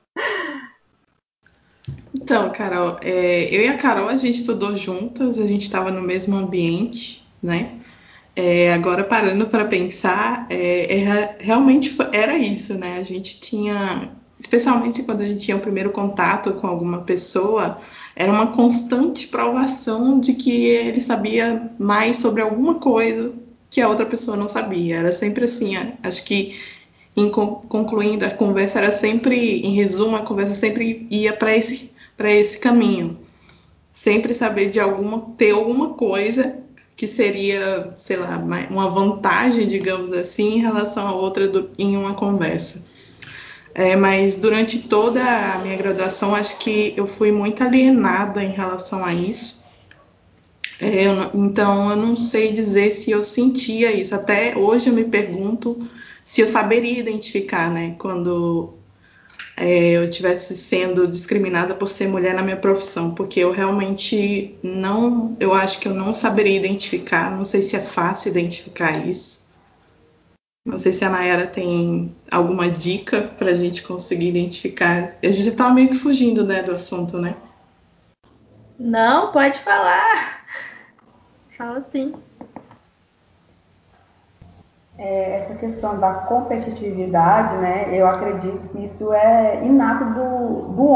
Então, Carol, é, eu e a Carol a gente estudou juntas, a gente estava no mesmo ambiente, né? É, agora parando para pensar, é, realmente era isso, né? A gente tinha, especialmente quando a gente tinha o primeiro contato com alguma pessoa, era uma constante provação de que ele sabia mais sobre alguma coisa que a outra pessoa não sabia. Era sempre assim. Acho que em, concluindo a conversa era sempre, em resumo, a conversa sempre ia para esse para esse caminho. Sempre saber de alguma ter alguma coisa que seria, sei lá, uma vantagem, digamos assim, em relação a outra do, em uma conversa. É, mas durante toda a minha graduação, acho que eu fui muito alienada em relação a isso. É, eu, então, eu não sei dizer se eu sentia isso. Até hoje eu me pergunto se eu saberia identificar, né, quando é, eu estivesse sendo discriminada por ser mulher na minha profissão, porque eu realmente não, eu acho que eu não saberia identificar, não sei se é fácil identificar isso. Não sei se a Nayara tem alguma dica para a gente conseguir identificar. A gente estava meio que fugindo né, do assunto, né? Não, pode falar. Fala sim é, essa questão da competitividade, né, eu acredito que isso é inato do, do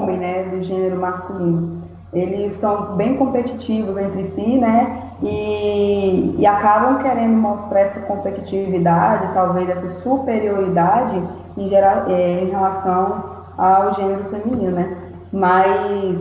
homem, né, do gênero masculino. Eles são bem competitivos entre si, né, e, e acabam querendo mostrar essa competitividade, talvez essa superioridade em, é, em relação ao gênero feminino, né. Mas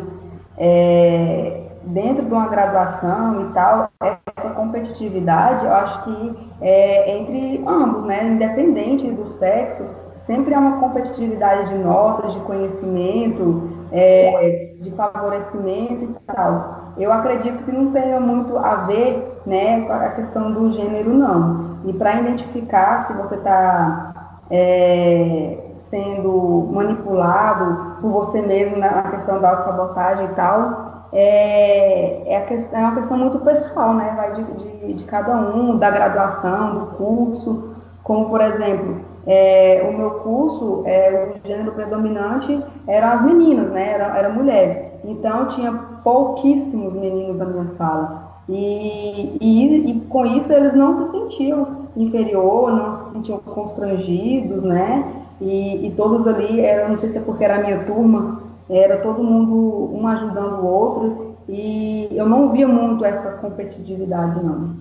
é, dentro de uma graduação e tal, essa competitividade, eu acho que é entre ambos, né? Independente do sexo, sempre há uma competitividade de notas, de conhecimento, é, de favorecimento e tal. Eu acredito que não tenha muito a ver né, com a questão do gênero, não. E para identificar se você está é, sendo manipulado por você mesmo na questão da autossabotagem e tal, é, é, questão, é, uma questão muito pessoal, né? Vai de, de, de, cada um, da graduação, do curso. Como, por exemplo, é, o meu curso, é, o gênero predominante eram as meninas, né? Era, era mulher. Então, tinha pouquíssimos meninos na minha sala. E, e, e, com isso eles não se sentiam inferior, não se sentiam constrangidos, né? E, e todos ali, era, não sei se é porque era a minha turma, era todo mundo um ajudando o outro e eu não via muito essa competitividade não.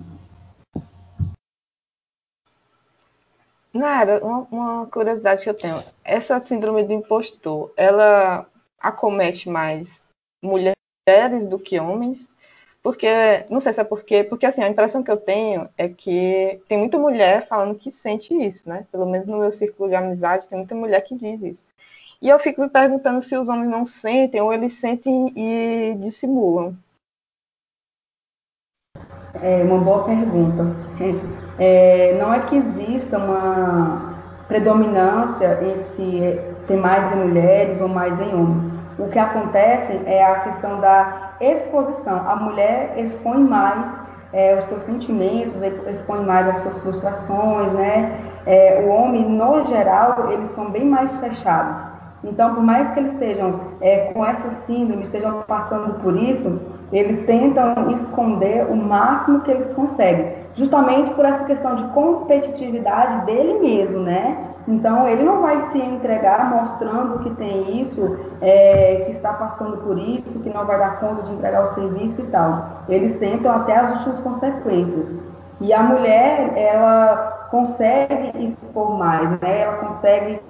Nara, uma, uma curiosidade que eu tenho. Essa síndrome do impostor, ela acomete mais mulheres do que homens? Porque, não sei se é porque, porque assim, a impressão que eu tenho é que tem muita mulher falando que sente isso, né? Pelo menos no meu círculo de amizade, tem muita mulher que diz isso. E eu fico me perguntando se os homens não sentem ou eles sentem e dissimulam. É uma boa pergunta. É, não é que exista uma predominância entre ter mais em mulheres ou mais em homens. O que acontece é a questão da exposição. A mulher expõe mais é, os seus sentimentos, expõe mais as suas frustrações, né? É, o homem, no geral, eles são bem mais fechados. Então, por mais que eles estejam é, com essa síndrome, estejam passando por isso, eles tentam esconder o máximo que eles conseguem, justamente por essa questão de competitividade dele mesmo, né? Então, ele não vai se entregar mostrando que tem isso, é, que está passando por isso, que não vai dar conta de entregar o serviço e tal. Eles tentam até as últimas consequências. E a mulher, ela consegue expor mais, né? Ela consegue,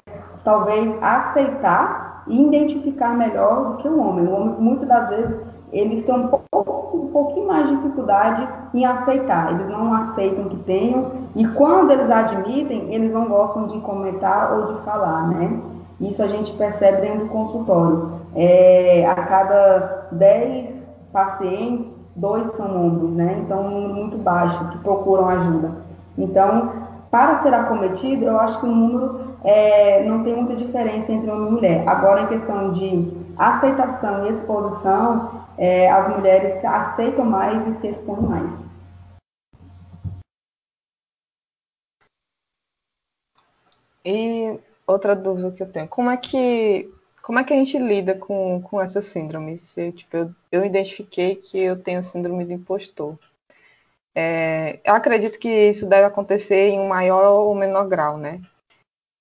talvez, aceitar e identificar melhor do que o homem. O homem, muitas das vezes, eles têm um, pouco, um pouquinho mais de dificuldade em aceitar. Eles não aceitam que tenham e quando eles admitem, eles não gostam de comentar ou de falar, né? Isso a gente percebe dentro do consultório. É, a cada 10 pacientes, dois são homens, né? Então, um número muito baixo que procuram ajuda. Então, para ser acometido, eu acho que o número é, não tem muita diferença entre homem e mulher. Agora, em questão de aceitação e exposição, é, as mulheres aceitam mais e se expõem mais. E outra dúvida que eu tenho, como é que como é que a gente lida com, com essa síndrome? Se, tipo, eu, eu identifiquei que eu tenho síndrome do impostor. É, eu acredito que isso deve acontecer em um maior ou menor grau, né?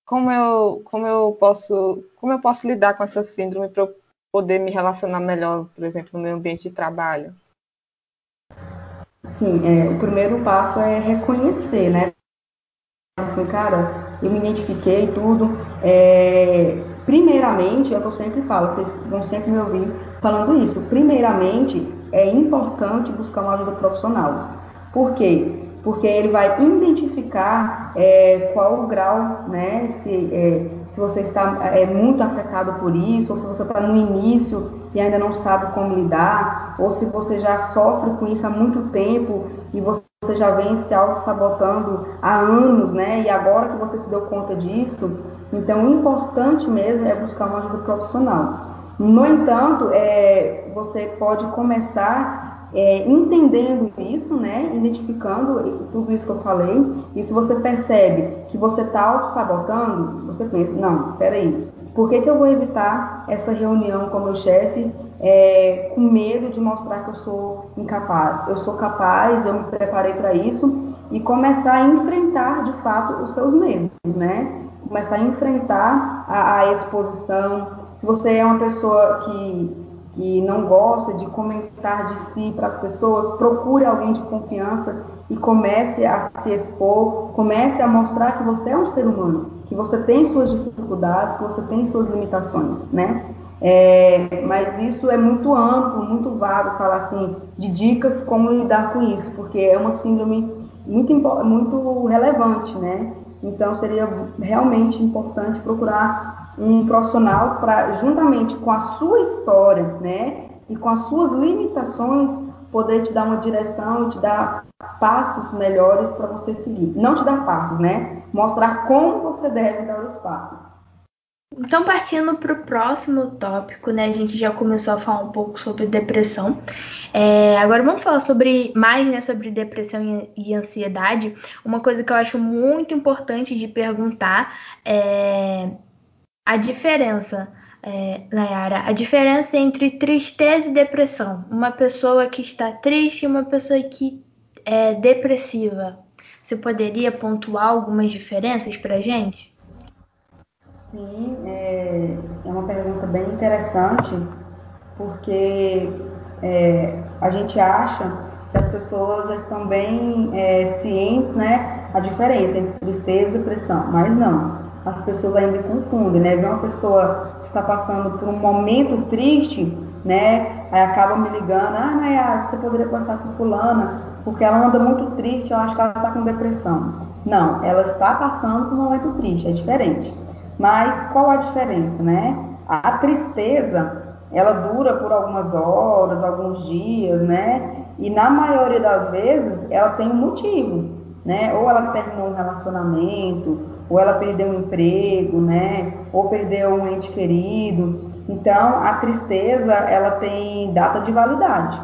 Como eu, como eu posso como eu posso lidar com essa síndrome para eu poder me relacionar melhor, por exemplo, no meu ambiente de trabalho? Sim, é, o primeiro passo é reconhecer, né? Assim, cara, eu me identifiquei tudo. É, primeiramente, é o que eu sempre falo, vocês vão sempre me ouvir falando isso. Primeiramente, é importante buscar uma ajuda profissional. Por quê? Porque ele vai identificar é, qual o grau, né? Se, é, se você está é, muito afetado por isso, ou se você está no início e ainda não sabe como lidar, ou se você já sofre com isso há muito tempo e você já vem se auto-sabotando há anos, né? E agora que você se deu conta disso, então o importante mesmo é buscar uma ajuda profissional. No entanto, é, você pode começar é, entendendo isso, né, identificando tudo isso que eu falei, e se você percebe que você está auto-sabotando, você pensa, não, peraí, por que, que eu vou evitar essa reunião com o meu chefe é, com medo de mostrar que eu sou incapaz? Eu sou capaz, eu me preparei para isso, e começar a enfrentar, de fato, os seus medos, né? Começar a enfrentar a, a exposição. Se você é uma pessoa que que não gosta de comentar de si para as pessoas, procure alguém de confiança e comece a se expor, comece a mostrar que você é um ser humano, que você tem suas dificuldades, que você tem suas limitações, né? É, mas isso é muito amplo, muito vago falar assim de dicas como lidar com isso, porque é uma síndrome muito, muito relevante, né? Então seria realmente importante procurar um profissional para, juntamente com a sua história, né, e com as suas limitações, poder te dar uma direção e te dar passos melhores para você seguir. Não te dar passos, né? Mostrar como você deve dar os passos. Então, partindo para o próximo tópico, né? A gente já começou a falar um pouco sobre depressão. É, agora vamos falar sobre mais né, sobre depressão e, e, ansiedade. Uma coisa que eu acho muito importante de perguntar é a diferença, é, Nayara, a diferença entre tristeza e depressão. Uma pessoa que está triste e uma pessoa que é depressiva. Você poderia pontuar algumas diferenças para a gente? Sim, é, é, uma pergunta bem interessante, porque é, a gente acha que as pessoas estão bem é, cientes, né, a diferença entre tristeza e depressão, mas não as pessoas ainda confundem, né? Ver uma pessoa que está passando por um momento triste, né? Aí acaba me ligando, ah, Nayara, você poderia passar com fulana, porque ela anda muito triste, eu acho que ela está com depressão. Não, ela está passando por um momento triste, é diferente. Mas qual a diferença, né? A tristeza, ela dura por algumas horas, alguns dias, né? E na maioria das vezes, ela tem um motivo, né? Ou ela terminou um relacionamento, ou ela perdeu um emprego, né? Ou perdeu um ente querido. Então, a tristeza, ela tem data de validade.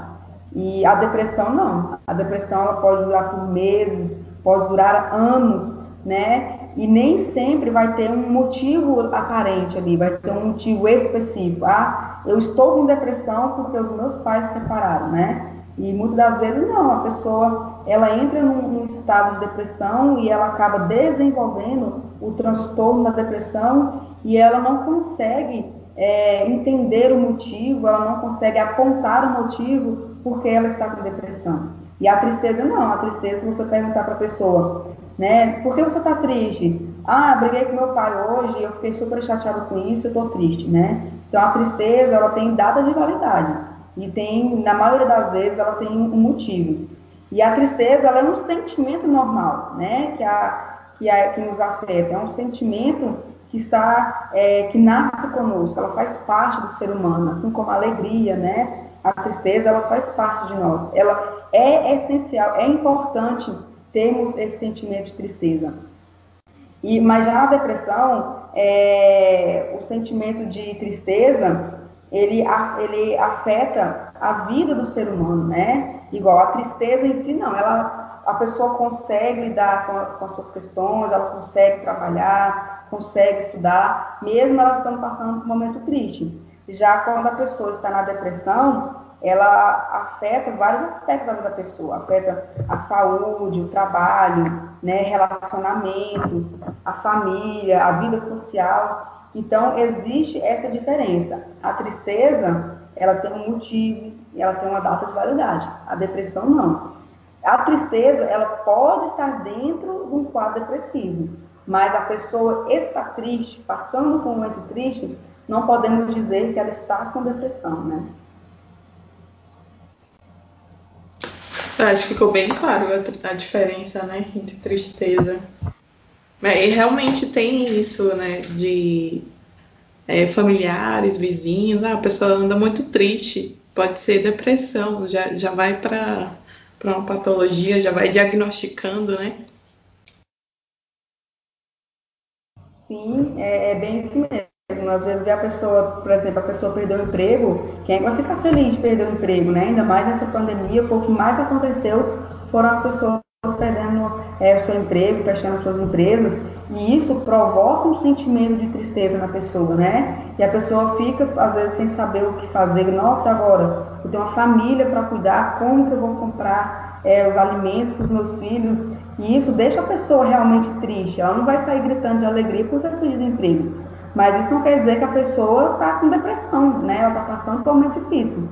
E a depressão não. A depressão ela pode durar por meses, pode durar anos, né? E nem sempre vai ter um motivo aparente ali, vai ter um motivo específico. Ah, eu estou com depressão porque os meus pais se separaram, né? E muitas das vezes não, a pessoa ela entra num, num, estado de depressão e ela acaba desenvolvendo o transtorno da depressão e ela não consegue é, entender o motivo, ela não consegue apontar o motivo porque ela está com depressão. E a tristeza não, a tristeza você perguntar para a pessoa, né, por que você está triste? Ah, briguei com meu pai hoje, eu fiquei super chateada com isso, eu estou triste, né? Então a tristeza ela tem data de validade. E tem, na maioria das vezes, ela tem um motivo. E a tristeza, é um sentimento normal, né? Que, a, que, a, que nos afeta. É um sentimento que está, é, que nasce conosco. Ela faz parte do ser humano, assim como a alegria, né? A tristeza, ela faz parte de nós. Ela é essencial, é importante termos esse sentimento de tristeza. E, mas já na depressão, é, o sentimento de tristeza, ele, ele afeta a vida do ser humano, né? Igual a tristeza em si, não. Ela, a pessoa consegue lidar com, a, com as suas questões, ela consegue trabalhar, consegue estudar, mesmo ela estando passando por um momento triste. Já quando a pessoa está na depressão, ela afeta vários aspectos da vida da pessoa, afeta a saúde, o trabalho, né, relacionamentos, a família, a vida social. Então, existe essa diferença. A tristeza, ela tem um motivo, ela tem uma data de validade. A depressão, não. A tristeza, ela pode estar dentro de um quadro depressivo, mas a pessoa está triste, passando por um momento triste, não podemos dizer que ela está com depressão, né? Acho que ficou bem claro a, a diferença, né, entre tristeza e realmente tem isso, né, de é, familiares, vizinhos, ah, a pessoa anda muito triste, pode ser depressão, já, já vai para uma patologia, já vai diagnosticando, né? Sim, é, é, bem isso mesmo. Às vezes a pessoa, por exemplo, a pessoa perdeu o emprego, quem é vai ficar feliz de perder o emprego, né? Ainda mais nessa pandemia, o que mais aconteceu foram as pessoas perdendo é, o seu emprego, fechando suas empresas, e isso provoca um sentimento de tristeza na pessoa, né? E a pessoa fica, às vezes, sem saber o que fazer. Nossa, agora, eu tenho uma família para cuidar, como que eu vou comprar é, os alimentos para os meus filhos? E isso deixa a pessoa realmente triste. Ela não vai sair gritando de alegria por ter perdido emprego. Mas isso não quer dizer que a pessoa está com depressão, né? Ela está passando por um momento difícil.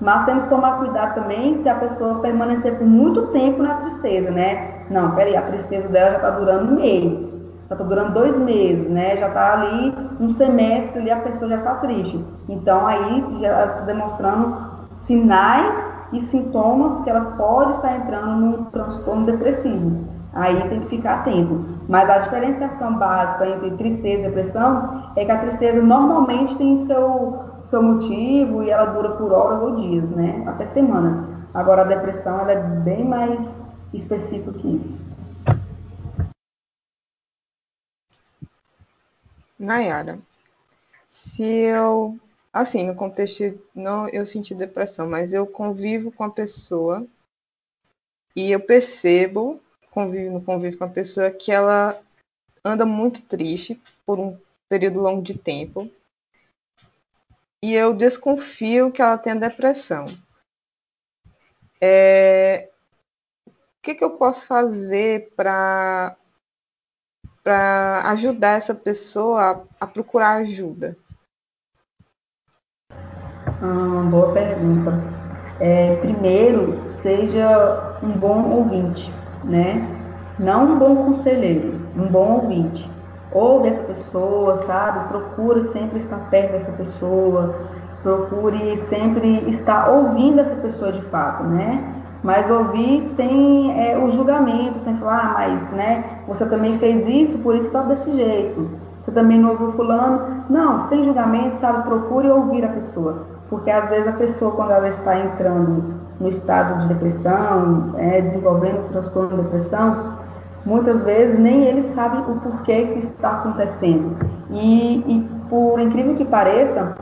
Mas temos que tomar cuidado também se a pessoa permanecer por muito tempo na tristeza, né? Não, peraí, a tristeza dela já está durando um mês, já está durando dois meses, né? Já está ali um semestre ali a pessoa já está triste. Então aí já está demonstrando sinais e sintomas que ela pode estar entrando num transtorno depressivo. Aí tem que ficar atento. Mas a diferenciação básica entre tristeza e depressão é que a tristeza normalmente tem seu seu motivo e ela dura por horas ou dias, né? Até semanas. Agora a depressão ela é bem mais específica que isso. Nayara, se eu, assim, no contexto, não eu senti depressão, mas eu convivo com a pessoa e eu percebo, convivo no convívio com a pessoa, que ela anda muito triste por um período longo de tempo e eu desconfio que ela tenha depressão. É, o que, que eu posso fazer para para ajudar essa pessoa a, a procurar ajuda? Ah, boa pergunta. É, primeiro, seja um bom ouvinte, né? Não um bom conselheiro, um bom ouvinte ouve essa pessoa, sabe? Procura sempre estar perto dessa pessoa, procure sempre estar ouvindo essa pessoa de fato, né? Mas ouvir sem é, o julgamento, sem falar, ah, mas né, você também fez isso, por isso está desse jeito. Você também não ouviu fulano. Não, sem julgamento, sabe? Procure ouvir a pessoa. Porque às vezes a pessoa, quando ela está entrando no estado de depressão, é, desenvolvendo transtorno de depressão, muitas vezes nem eles sabem o porquê que está acontecendo. E, e por incrível que pareça,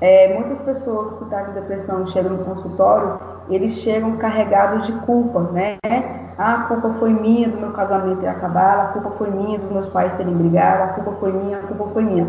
é, muitas pessoas que estão com depressão chegam no consultório eles chegam carregados de culpa, né? Ah, a culpa foi minha do meu casamento ter acabado, a culpa foi minha dos meus pais terem brigado, a culpa foi minha, a culpa foi minha.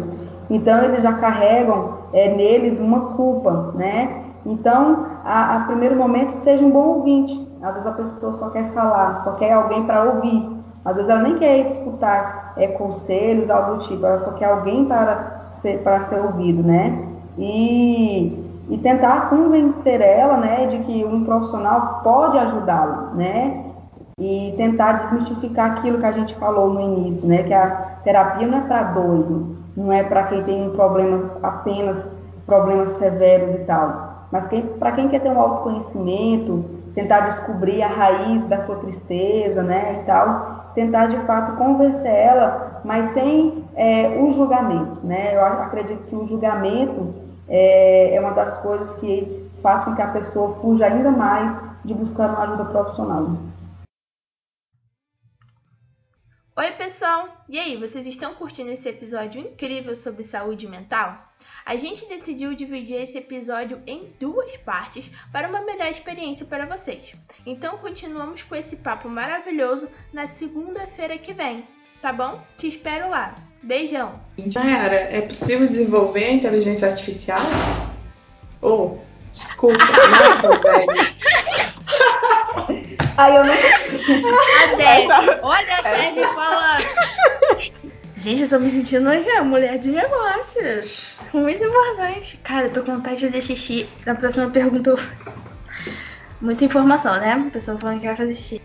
Então eles já carregam é, neles uma culpa, né? Então, a, a, primeiro momento, seja um bom ouvinte. Às vezes a pessoa só quer falar, só quer alguém para ouvir. Às vezes ela nem quer escutar é, conselhos, algo do tipo, ela só quer alguém para ser, para ser ouvido, né? E, e tentar convencer ela, né, de que um profissional pode ajudá-la, né? E tentar desmistificar aquilo que a gente falou no início, né? Que a terapia não é para doido, não é para quem tem um problema apenas problemas severos e tal, mas para quem quer ter um autoconhecimento, tentar descobrir a raiz da sua tristeza, né, e tal, tentar de fato convencer ela, mas sem é, o julgamento, né? Eu acredito que o julgamento é, é uma das coisas que faz com que a pessoa fuja ainda mais de buscar uma ajuda profissional. Oi, pessoal! E aí, vocês estão curtindo esse episódio incrível sobre saúde mental? A gente decidiu dividir esse episódio em duas partes para uma melhor experiência para vocês. Então, continuamos com esse papo maravilhoso na segunda-feira que vem, tá bom? Te espero lá. Beijão! Nayara, é possível desenvolver a inteligência artificial? Oh, desculpa, nossa, velho. Ai, eu não. A Deb, olha a Deb falando. Gente, eu tô me sentindo aqui, mulher de negócios. Muito importante. Cara, eu tô com vontade de fazer xixi. Na próxima pergunta. Muita informação, né? A pessoa falando que vai fazer xixi.